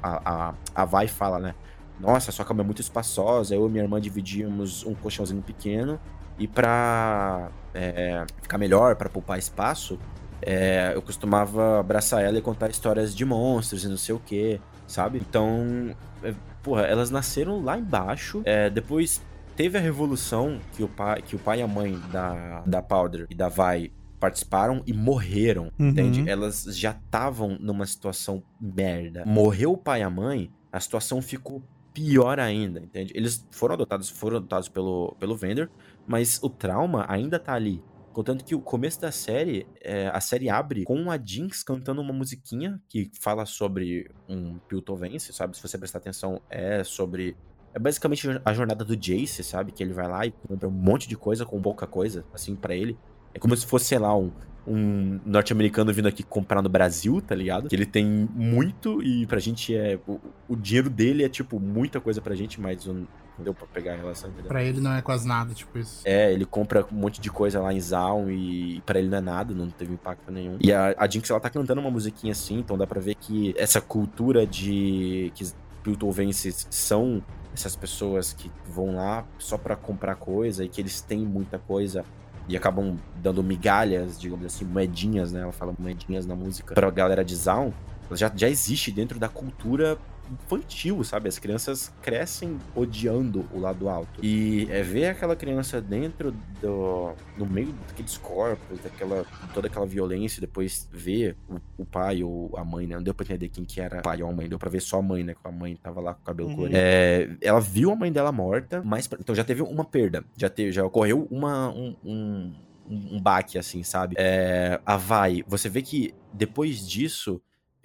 a, a, a Vai fala, né? Nossa, sua cama é muito espaçosa. Eu e minha irmã dividíamos um colchãozinho pequeno. E pra é, ficar melhor, pra poupar espaço, é, eu costumava abraçar ela e contar histórias de monstros e não sei o que, sabe? Então, é, porra, elas nasceram lá embaixo. é, depois teve a revolução que o pai, que o pai e a mãe da, da Powder e da Vai participaram e morreram, Uhum. entende? Elas já estavam numa situação merda. Morreu o pai e a mãe, a situação ficou pior ainda, entende? Eles foram adotados, foram adotados pelo, pelo Vender, mas o trauma ainda tá ali. Contanto que o começo da série, é, a série abre com a Jinx cantando uma musiquinha que fala sobre um Piltovense, sabe? Se você prestar atenção, é sobre. É basicamente a jornada do Jace, sabe? Que ele vai lá e compra um monte de coisa com pouca coisa, assim, pra ele. É como se fosse, sei lá, um, um norte-americano vindo aqui comprar no Brasil, tá ligado? Que ele tem muito e pra gente é. O, o dinheiro dele é, tipo, muita coisa pra gente, mas não deu pra pegar a relação, entendeu? Pra ele não é quase nada, tipo isso. É, ele compra um monte de coisa lá em Zaun e pra ele não é nada, não teve impacto nenhum. E a, a Jinx, ela tá cantando uma musiquinha assim, então dá pra ver que essa cultura de que Piltovenses são essas pessoas que vão lá só pra comprar coisa e que eles têm muita coisa e acabam dando migalhas, digamos assim, moedinhas, né? Ela fala moedinhas na música pra galera de Zaun. ela Já, já existe dentro da cultura infantil, sabe? As crianças crescem odiando o lado alto. E é ver aquela criança dentro do. no meio daqueles corpos, daquela. toda aquela violência, e depois ver o, o pai ou a mãe, né? Não deu pra entender quem que era pai ou a mãe, deu pra ver só a mãe, né? Que a mãe tava lá com o cabelo Uhum. colorido. É, ela viu a mãe dela morta, mas. Então já teve uma perda. Já, teve, já ocorreu uma. um, um um um baque, assim, sabe? É, a Vai, você vê que depois disso,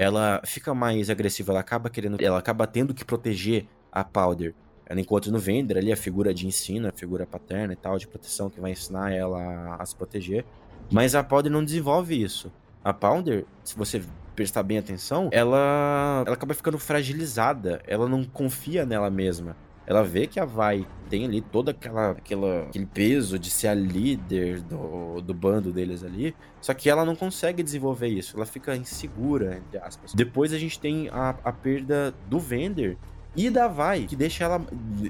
ela fica mais agressiva, ela acaba querendo, ela acaba tendo que proteger a Powder. Ela encontra no Vender ali a figura de ensino, a figura paterna e tal, de proteção, que vai ensinar ela a, se proteger. Mas a Powder não desenvolve isso. A Powder, se você prestar bem atenção, ela, ela acaba ficando fragilizada. Ela não confia nela mesma. Ela vê que a Vai tem ali toda aquela, aquela aquele peso de ser a líder do, do bando deles ali. Só que ela não consegue desenvolver isso. Ela fica insegura, entre aspas. Depois a gente tem a, a perda do Vender e da Vai, que deixa ela.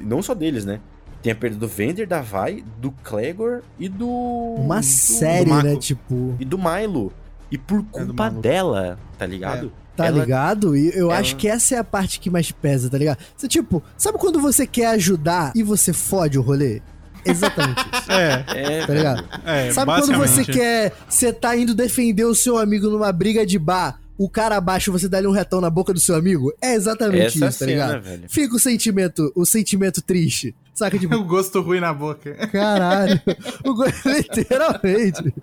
Não só deles, né? Tem a perda do Vender, da Vai, do Clegor e do. Uma do- série, Mako. né? Tipo, E do Milo. E por culpa Milo. dela, tá ligado? Tá Ela- ligado? E eu ela- acho que essa é a parte que mais pesa, tá ligado? Você, tipo, sabe quando você quer ajudar e você fode o rolê? Exatamente isso, É, É, tá ligado? é, Sabe quando você quer. Você tá indo defender o seu amigo numa briga de bar, o cara abaixa e você dá-lhe um retão na boca do seu amigo? É exatamente Essa isso, tá cena, ligado? velho. Fica o sentimento, o sentimento triste. Saca, tipo, O gosto ruim na boca. Caralho. O go- Literalmente.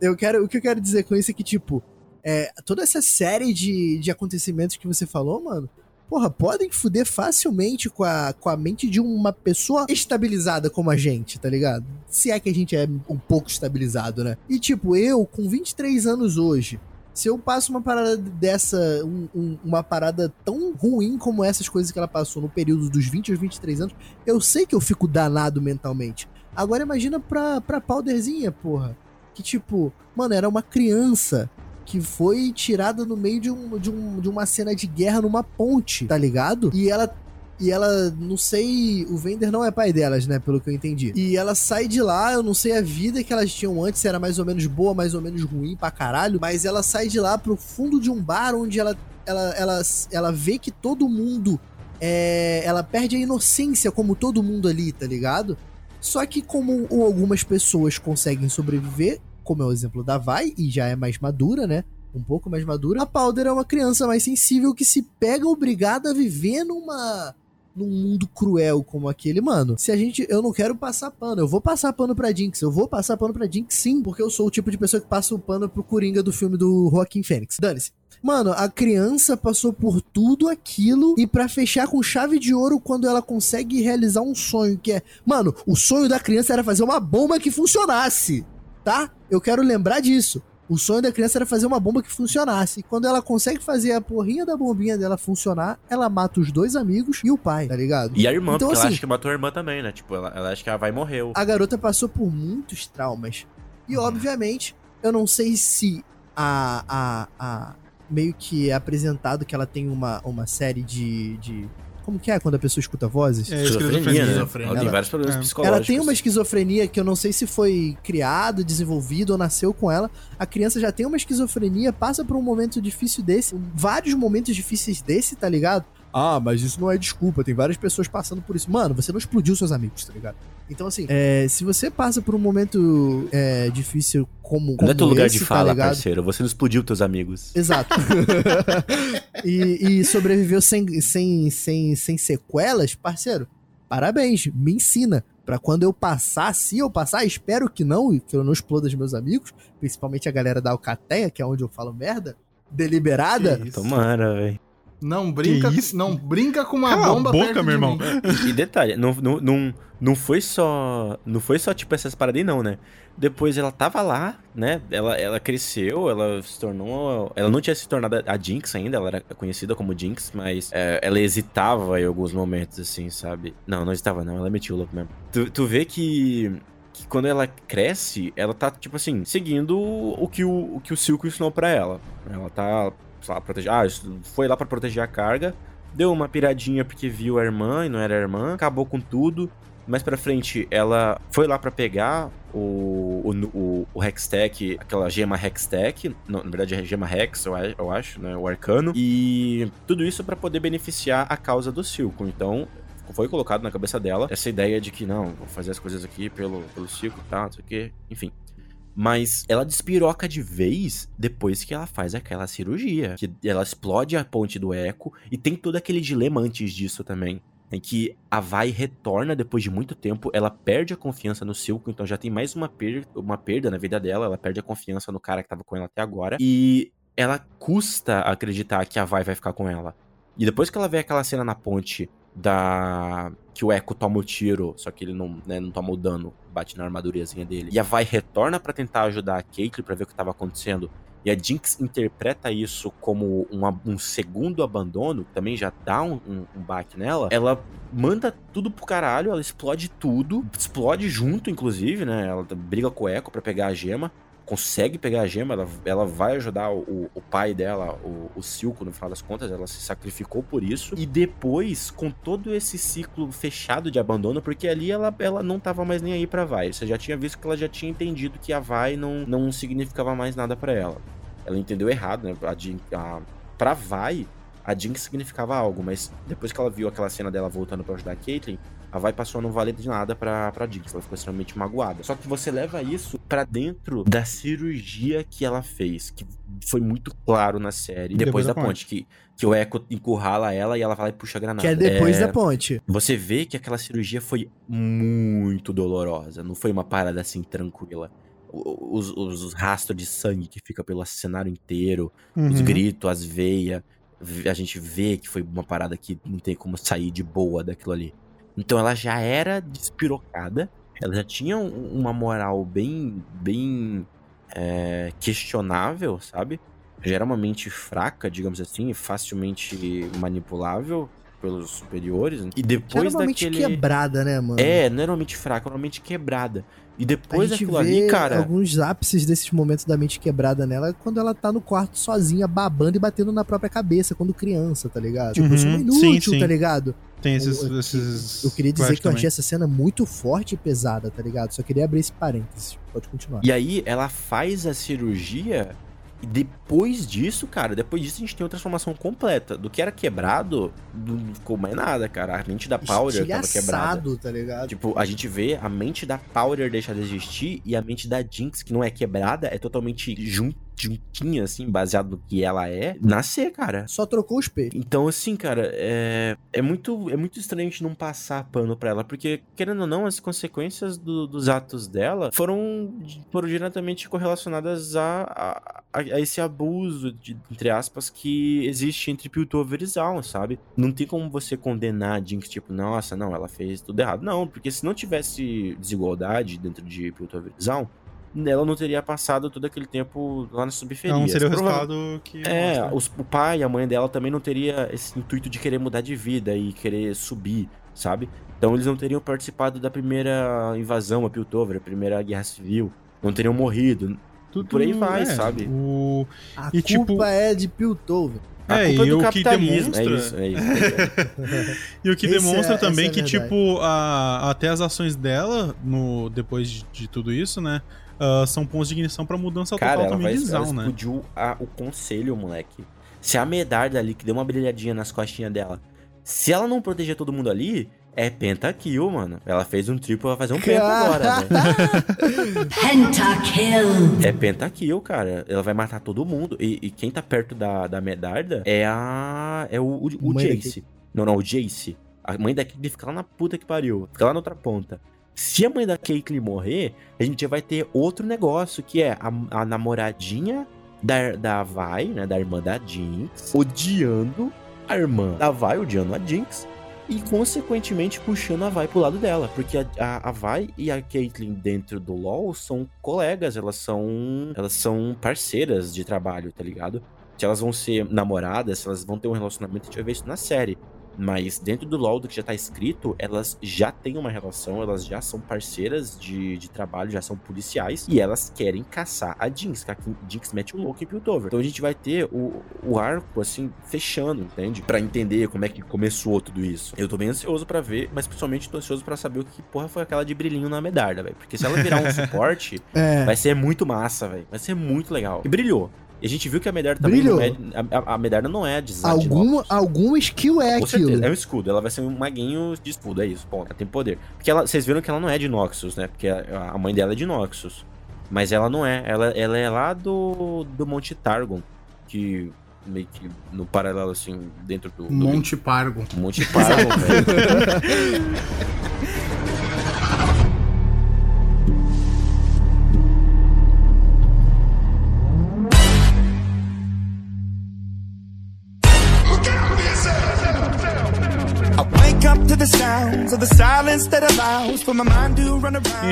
Eu quero, o que eu quero dizer com isso é que, tipo, é, toda essa série de, de acontecimentos que você falou, mano, porra, podem fuder facilmente com a, com a mente de uma pessoa estabilizada como a gente, tá ligado? Se é que a gente é um pouco estabilizado, né? E tipo, eu, com 23 anos hoje, se eu passo uma parada dessa, um- um- uma parada tão ruim como essas coisas que ela passou no período dos 20 aos 23 anos, eu sei que eu fico danado mentalmente. Agora imagina pra, pra Powderzinha, porra. Que tipo, mano, era uma criança que foi tirada no meio de, um, de, um, de uma cena de guerra numa ponte, tá ligado? E ela. E ela, não sei, o Vender não é pai delas, né, pelo que eu entendi. E ela sai de lá, eu não sei a vida que elas tinham antes, se era mais ou menos boa, mais ou menos ruim pra caralho, mas ela sai de lá pro fundo de um bar onde ela, ela, ela, ela vê que todo mundo é, ela perde a inocência como todo mundo ali, tá ligado? Só que como algumas pessoas conseguem sobreviver, como é o exemplo da Vai, e já é mais madura, né? Um pouco mais madura, a Powder é uma criança mais sensível que se pega obrigada a viver numa num mundo cruel como aquele, mano. Se a gente, eu não quero passar pano, eu vou passar pano pra Jinx, eu vou passar pano pra Jinx sim, porque eu sou o tipo de pessoa que passa o pano pro Coringa do filme do Joaquim Fênix. Dane-se. Mano, a criança passou por tudo aquilo e pra fechar com chave de ouro quando ela consegue realizar um sonho que é, mano, o sonho da criança era fazer uma bomba que funcionasse, tá? Eu quero lembrar disso. O sonho da criança era fazer uma bomba que funcionasse. E quando ela consegue fazer a porrinha da bombinha dela funcionar, ela mata os dois amigos e o pai, tá ligado? E a irmã, Então, porque ela assim- acha que matou a irmã também, né? Tipo, ela, ela acha que a vai morreu. a garota passou por muitos traumas. E, obviamente, eu não sei se a. a, a meio que é apresentado que ela tem uma, uma série de, de. Como que é quando a pessoa escuta vozes? É, Esquizofrenia, esquizofrenia. né? esquizofrenia. Ela tem vários problemas é. psicológicos. Ela tem uma esquizofrenia que eu não sei se foi criado, desenvolvido ou nasceu com ela. A criança já tem uma esquizofrenia, passa por um momento difícil desse, vários momentos difíceis desse, tá ligado? Ah, mas isso não é desculpa, tem várias pessoas passando por isso. Mano, você não explodiu seus amigos, tá ligado? Então, assim, é, se você passa por um momento é, difícil como. Não é teu como lugar esse, de tá fala, ligado? parceiro. Você não explodiu teus amigos. Exato. e, e sobreviveu sem, sem, sem, sem sequelas, parceiro. Parabéns, me ensina. Pra quando eu passar, se eu passar, espero que não, e que eu não exploda os meus amigos, principalmente a galera da Alcateia, que é onde eu falo merda, deliberada. Tomara, velho. Não brinca, não brinca com uma Cala a bomba boca, perto de meu irmão. mim. E detalhe, não, não, não, não foi só. Não foi só, tipo, essas paradas aí, não, né? Depois ela tava lá, né? Ela, ela cresceu, ela se tornou. Ela não tinha se tornado a Jinx ainda, ela era conhecida como Jinx, mas é, ela hesitava em alguns momentos, assim, sabe? Não, não hesitava, não, ela metia o louco mesmo. Tu, tu vê que. que quando ela cresce, ela tá, tipo assim, seguindo o que o, o, que o Silco ensinou pra ela. Ela tá, sei lá, proteger. Ah, foi lá pra proteger a carga. Deu uma piradinha porque viu a irmã e não era a irmã. Acabou com tudo. Mais pra frente, ela foi lá pra pegar o, o, o, o Hextech, aquela gema Hextech. Não, na verdade, é gema Hex, eu, eu acho, né? O arcano. E tudo isso pra poder beneficiar a causa do Silco. Então, foi colocado na cabeça dela essa ideia de que, não, vou fazer as coisas aqui pelo, pelo Silco tal, não sei o quê. Enfim. Mas ela despiroca de vez depois que ela faz aquela cirurgia. Que ela explode a ponte do Eco. E tem todo aquele dilema antes disso também. Em que a Vai retorna depois de muito tempo. Ela perde a confiança no Silco. Então já tem mais uma, per uma perda na vida dela. Ela perde a confiança no cara que tava com ela até agora. E ela custa acreditar que a Vai vai ficar com ela. E depois que ela vê aquela cena na ponte da. Que o Echo toma o tiro, só que ele não, né, não toma o dano, bate na armadurazinha dele. E a Vai retorna pra tentar ajudar a Caitlyn pra ver o que tava acontecendo. E a Jinx interpreta isso como um, um segundo abandono, que também já dá um, um, um baque nela. Ela manda tudo pro caralho, ela explode tudo, explode junto, inclusive, né? Ela briga com o Echo pra pegar a gema. Consegue pegar a gema, ela, ela vai ajudar o, o pai dela, o, o Silco, no final das contas, ela se sacrificou por isso. E depois, com todo esse ciclo fechado de abandono, porque ali ela, ela não tava mais nem aí pra Vai. Você já tinha visto que ela já tinha entendido que a Vai não, não significava mais nada pra ela. Ela entendeu errado, né? A, Jin- a, pra Vai, a Jinx significava algo, mas depois que ela viu aquela cena dela voltando pra ajudar a Caitlyn, a Vai passou a não valer de nada pra, pra Jinx. Ela ficou extremamente magoada. Só que você leva isso pra dentro da cirurgia que ela fez, que foi muito claro na série. Depois, Depois da da ponte, que, que o Echo encurrala ela e ela vai lá e puxa a granada. Que é depois É, da ponte. Você vê que aquela cirurgia foi muito dolorosa. Não foi uma parada assim tranquila. Os, os- os rastros de sangue que fica pelo cenário inteiro, os Uhum. gritos, as veias. a gente vê que foi uma parada que não tem como sair de boa daquilo ali. Então ela já era despirocada, ela já tinha um- uma moral bem, bem é, questionável, sabe? Já era uma mente fraca, digamos assim, facilmente manipulável pelos superiores. E Já era depois uma mente daquele. quebrada, né, mano? É, não era uma mente fraca, era uma mente quebrada. E A depois gente daquilo vê ali, cara. alguns ápices desses momentos da mente quebrada nela é quando ela tá no quarto sozinha, babando e batendo na própria cabeça, quando criança, tá ligado? Tipo, Uhum, uma inútil, sim, sim. tá ligado? Tem esses. Eu- esses Eu queria dizer que eu também. achei essa cena muito forte e pesada, tá ligado? Só queria abrir esse parênteses. Pode continuar. E aí ela faz a cirurgia e depois disso, cara, depois disso a gente tem uma transformação completa. Do que era quebrado, não ficou mais nada, cara. A mente da Powder tava quebrada. Tá ligado? Tipo, a gente vê a mente da Powder deixar de existir e a mente da Jinx, que não é quebrada, é totalmente jun- juntinha, assim, baseado no que ela é, nascer, cara. Só trocou o espelho. Então, assim, cara, é, é, muito, é muito estranho a gente não passar pano pra ela, porque, querendo ou não, as consequências do- dos atos dela foram, foram diretamente correlacionadas a, a, a- a esse abuso, de- entre aspas, que existe entre Piltover e Zaun, sabe? Não tem como você condenar a Jinx, tipo, nossa, não, ela fez tudo errado. Não, porque se não tivesse desigualdade dentro de Piltover e Zaun, ela não teria passado todo aquele tempo lá nas subferias. Não seria o Prova- resultado que. é, os- o pai e a mãe dela também não teria esse intuito de querer mudar de vida e querer subir, sabe? Então eles não teriam participado da primeira invasão a Piltover, a primeira guerra civil, não teriam morrido. Tudo- por aí vai, é, sabe? O... A E, culpa tipo- é de Piltover. A É, culpa é e do o que demonstra- É isso, é isso. E o que Esse demonstra é- também é que, tipo, a- até as ações dela, no, depois de, de tudo isso, né? ah, são pontos de ignição pra mudança Cara, total ela, também vai, de né? explodiu a- o conselho, moleque. Se a Medarda ali, que deu uma brilhadinha nas costinhas dela, se ela não proteger todo mundo ali, é pentakill, mano. Ela fez um triplo, vai fazer um penta agora, velho. Pentakill. É pentakill, cara. Ela vai matar todo mundo. E, e quem tá perto da, da Medarda é a. É o, o, o Jace. Não, não, o Jace. A mãe da Caitlyn fica lá na puta que pariu. Fica lá na outra ponta. Se a mãe da Caitlyn morrer, a gente já vai ter outro negócio, que é a, a namoradinha da, da Vai, né? Da irmã da Jinx, odiando a irmã da Vai, odiando a Jinx. E, consequentemente, puxando a Vai pro lado dela. Porque a, a, a Vai e a Caitlyn dentro do LoL são colegas, elas são. Elas são parceiras de trabalho, tá ligado? Se elas vão ser namoradas, se elas vão ter um relacionamento, a gente vai ver isso na série. Mas dentro do LoL, do que já tá escrito, elas já têm uma relação, elas já são parceiras de, de trabalho, já são policiais, e elas querem caçar a Jinx, que a Jinx mete o louco em Piltover. Então a gente vai ter o, o arco, assim, fechando, entende? Pra entender como é que começou tudo isso. Eu tô bem ansioso pra ver, mas principalmente tô ansioso pra saber o que porra foi aquela de brilhinho na medarda, velho. Porque se ela virar um suporte, É. vai ser muito massa, velho. Vai ser muito legal. E brilhou. E a gente viu que a Medarda também não é. A, a- a Medarda não é de de Algum, Noxus. algum skill é Com aquilo. certeza. É um escudo. Ela vai ser um maguinho de escudo, é isso. Ponto. Ela tem poder. Porque ela, vocês viram que ela não é de Noxus, né? Porque a, a mãe dela é de Noxus. Mas ela não é. Ela, ela é lá do, do Monte Targon. Que meio que no paralelo, assim, dentro do. do Monte Pargo. Monte Targon, velho.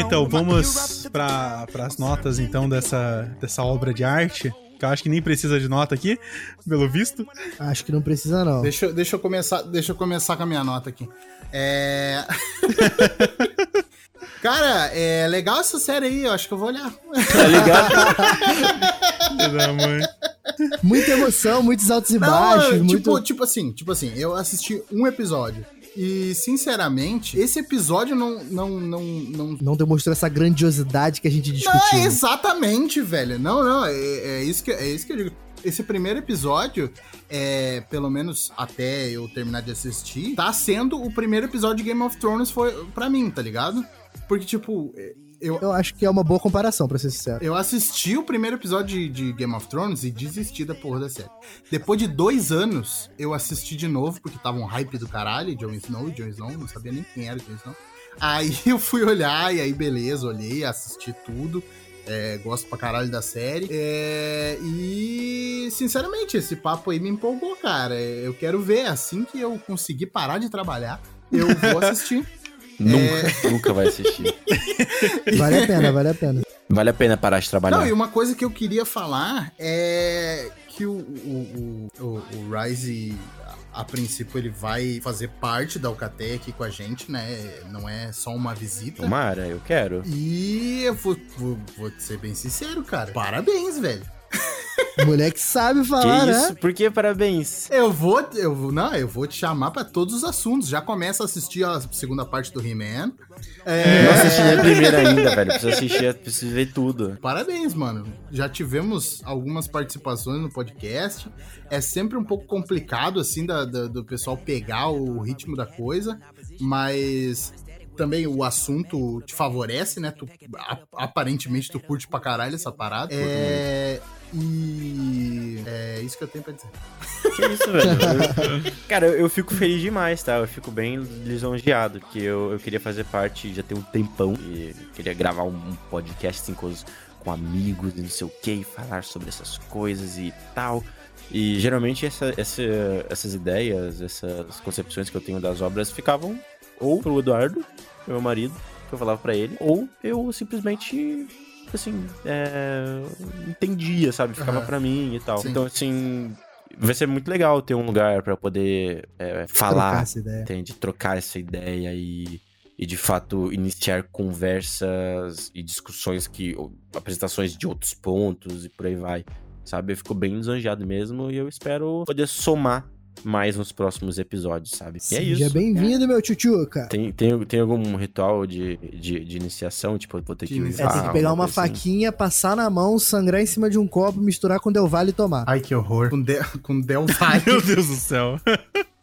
Então, vamos para as notas, então, dessa, dessa obra de arte. Que eu acho que nem precisa de nota aqui, pelo visto. Acho que não precisa, não. Deixa, eu- deixa, eu começar, deixa eu começar com a minha nota aqui. É. Cara, é legal essa série aí, eu acho que eu vou olhar. Tá ligado? Muita emoção, muitos altos e Não, baixos. tipo, muito... tipo assim, tipo assim, eu assisti um episódio. E, sinceramente, esse episódio não. não, não, não Não demonstrou essa grandiosidade que a gente Não, discutiu. é exatamente, velho. Não, não, é, é isso que, é isso que eu digo. Esse primeiro episódio, é, pelo menos até eu terminar de assistir, tá sendo o primeiro episódio de Game of Thrones foi pra mim, tá ligado? Porque, tipo, eu, Eu acho que é uma boa comparação, pra ser sincero. eu assisti o primeiro episódio de, de Game of Thrones e desisti da porra da série. Depois de dois anos, eu assisti de novo, porque tava um hype do caralho, Jon Snow, Jon Snow, não sabia nem quem era Jon Snow. Aí eu fui olhar, e aí beleza, olhei, assisti tudo. É, gosto pra caralho da série. É, e, sinceramente, esse papo aí me empolgou, cara. Eu quero ver, assim que eu conseguir parar de trabalhar, eu vou assistir. Nunca, nunca vai assistir. Vale a pena, vale a pena. Vale a pena parar de trabalhar. Não, e uma coisa que eu queria falar é que o, o, o, o, o Rise, a, a princípio, ele vai fazer parte da Alcatel aqui com a gente, né? Não é só uma visita. Tomara, eu quero. E eu vou, vou, vou te ser bem sincero, cara. Parabéns, velho. Moleque sabe Que falar, né? isso? Por que parabéns? Eu vou, eu vou, não, eu vou te chamar pra todos os assuntos. Já começa a assistir a segunda parte do He-Man. É, Não assisti nem a primeira ainda, velho. Preciso assistir, preciso ver tudo. Parabéns, mano. Já tivemos algumas participações no podcast. É sempre um pouco complicado, assim, da, da- do pessoal pegar o ritmo da coisa, mas também o assunto te favorece, né? Tu, aparentemente tu curte pra caralho essa parada. É. E. É isso que eu tenho pra dizer. Que isso, velho? Cara, eu, eu fico feliz demais, tá? Eu fico bem lisonjeado, porque eu, eu queria fazer parte já tem um tempão e queria gravar um, podcast assim, com, os- com amigos e não sei o que, e falar sobre essas coisas e tal. E geralmente essa, essa- essas ideias, essas concepções que eu tenho das obras ficavam ou pro Eduardo, meu marido, que eu falava pra ele, ou eu simplesmente, assim, é, entendia, sabe? Ficava Aham. pra mim e tal. Sim. Então, assim, vai ser muito legal ter um lugar pra poder é, Trocar falar, ideia. entende? Trocar essa ideia e, e de fato iniciar conversas e discussões que. apresentações de outros pontos e por aí vai. Sabe? Eu fico bem lisonjeado mesmo e eu espero poder somar mais nos próximos episódios, sabe? E é Seja isso. bem-vindo, meu tchutchuca. Tem, tem, tem algum ritual de, de, de iniciação? Tipo, eu vou ter que. É, iniciação. tem que pegar uma assim? faquinha, passar na mão, sangrar em cima de um copo, misturar com Del Valle e tomar. Ai, que horror. Com, de, com Del Valle. Meu Deus do céu.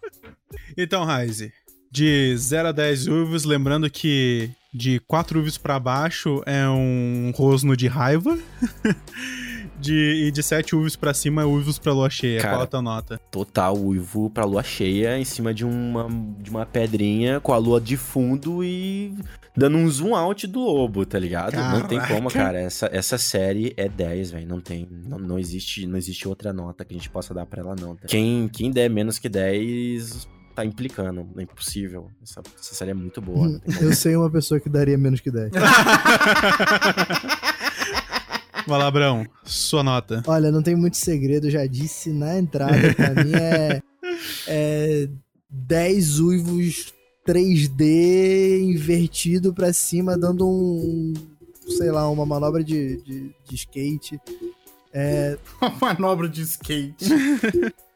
então, Raise, de 0 a 10 uivos, lembrando que de 4 uivos pra baixo é um rosno de raiva. de, e de 7 uivos pra cima é uivos pra lua cheia. Cara. Qual a tua nota? Total uivo pra lua cheia em cima de uma, de uma pedrinha com a lua de fundo e dando um zoom out do lobo, tá ligado? Não tem Caraca. como, cara. Essa, essa série é 10, velho. Não tem. Não, não, existe, não existe outra nota que a gente possa dar pra ela, não. Tá? Quem, quem der menos que 10 tá implicando. É impossível. Essa, essa série é muito boa. como. Eu sei uma pessoa que daria menos que 10. Vai lá, Brão, sua nota. Olha, não tem muito segredo, eu já disse na entrada. Pra mim é, é 10 uivos 3D invertido pra cima, dando um. sei lá, uma manobra de, de, de skate. Uma manobra de skate.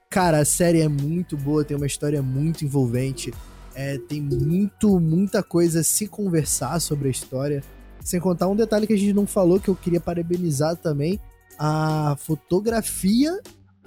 Cara, a série é muito boa, tem uma história muito envolvente. É, tem muito, muita coisa a se conversar sobre a história. Sem contar um detalhe que a gente não falou, que eu queria parabenizar também: a fotografia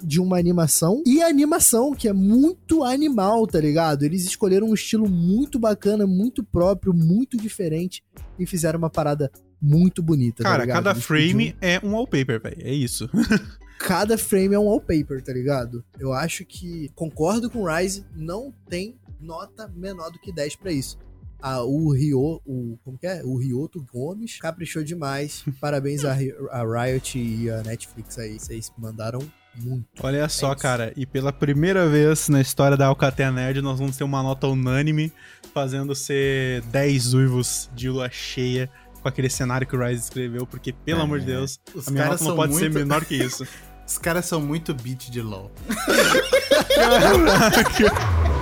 de uma animação e a animação, que é muito animal, tá ligado? Eles escolheram um estilo muito bacana, muito próprio, muito diferente e fizeram uma parada muito bonita. tá Cara, ligado? cada frame é um wallpaper, velho. É isso. cada frame é um wallpaper, tá ligado? Eu acho que concordo com o Rise, não tem nota menor do que 10 pra isso. Ah, o Rio, o como que é? O Rioto Gomes caprichou demais. Parabéns a, a Riot e a Netflix aí, vocês mandaram muito. Olha só, isso. cara, e pela primeira vez na história da Alcatel Nerd, nós vamos ter uma nota unânime, fazendo ser 10 uivos de lua cheia com aquele cenário que o Rise escreveu, porque, pelo É. amor de Deus, Os a minha caras nota não pode ser muito- menor que isso. Os caras são muito beat de LOL. Caraca.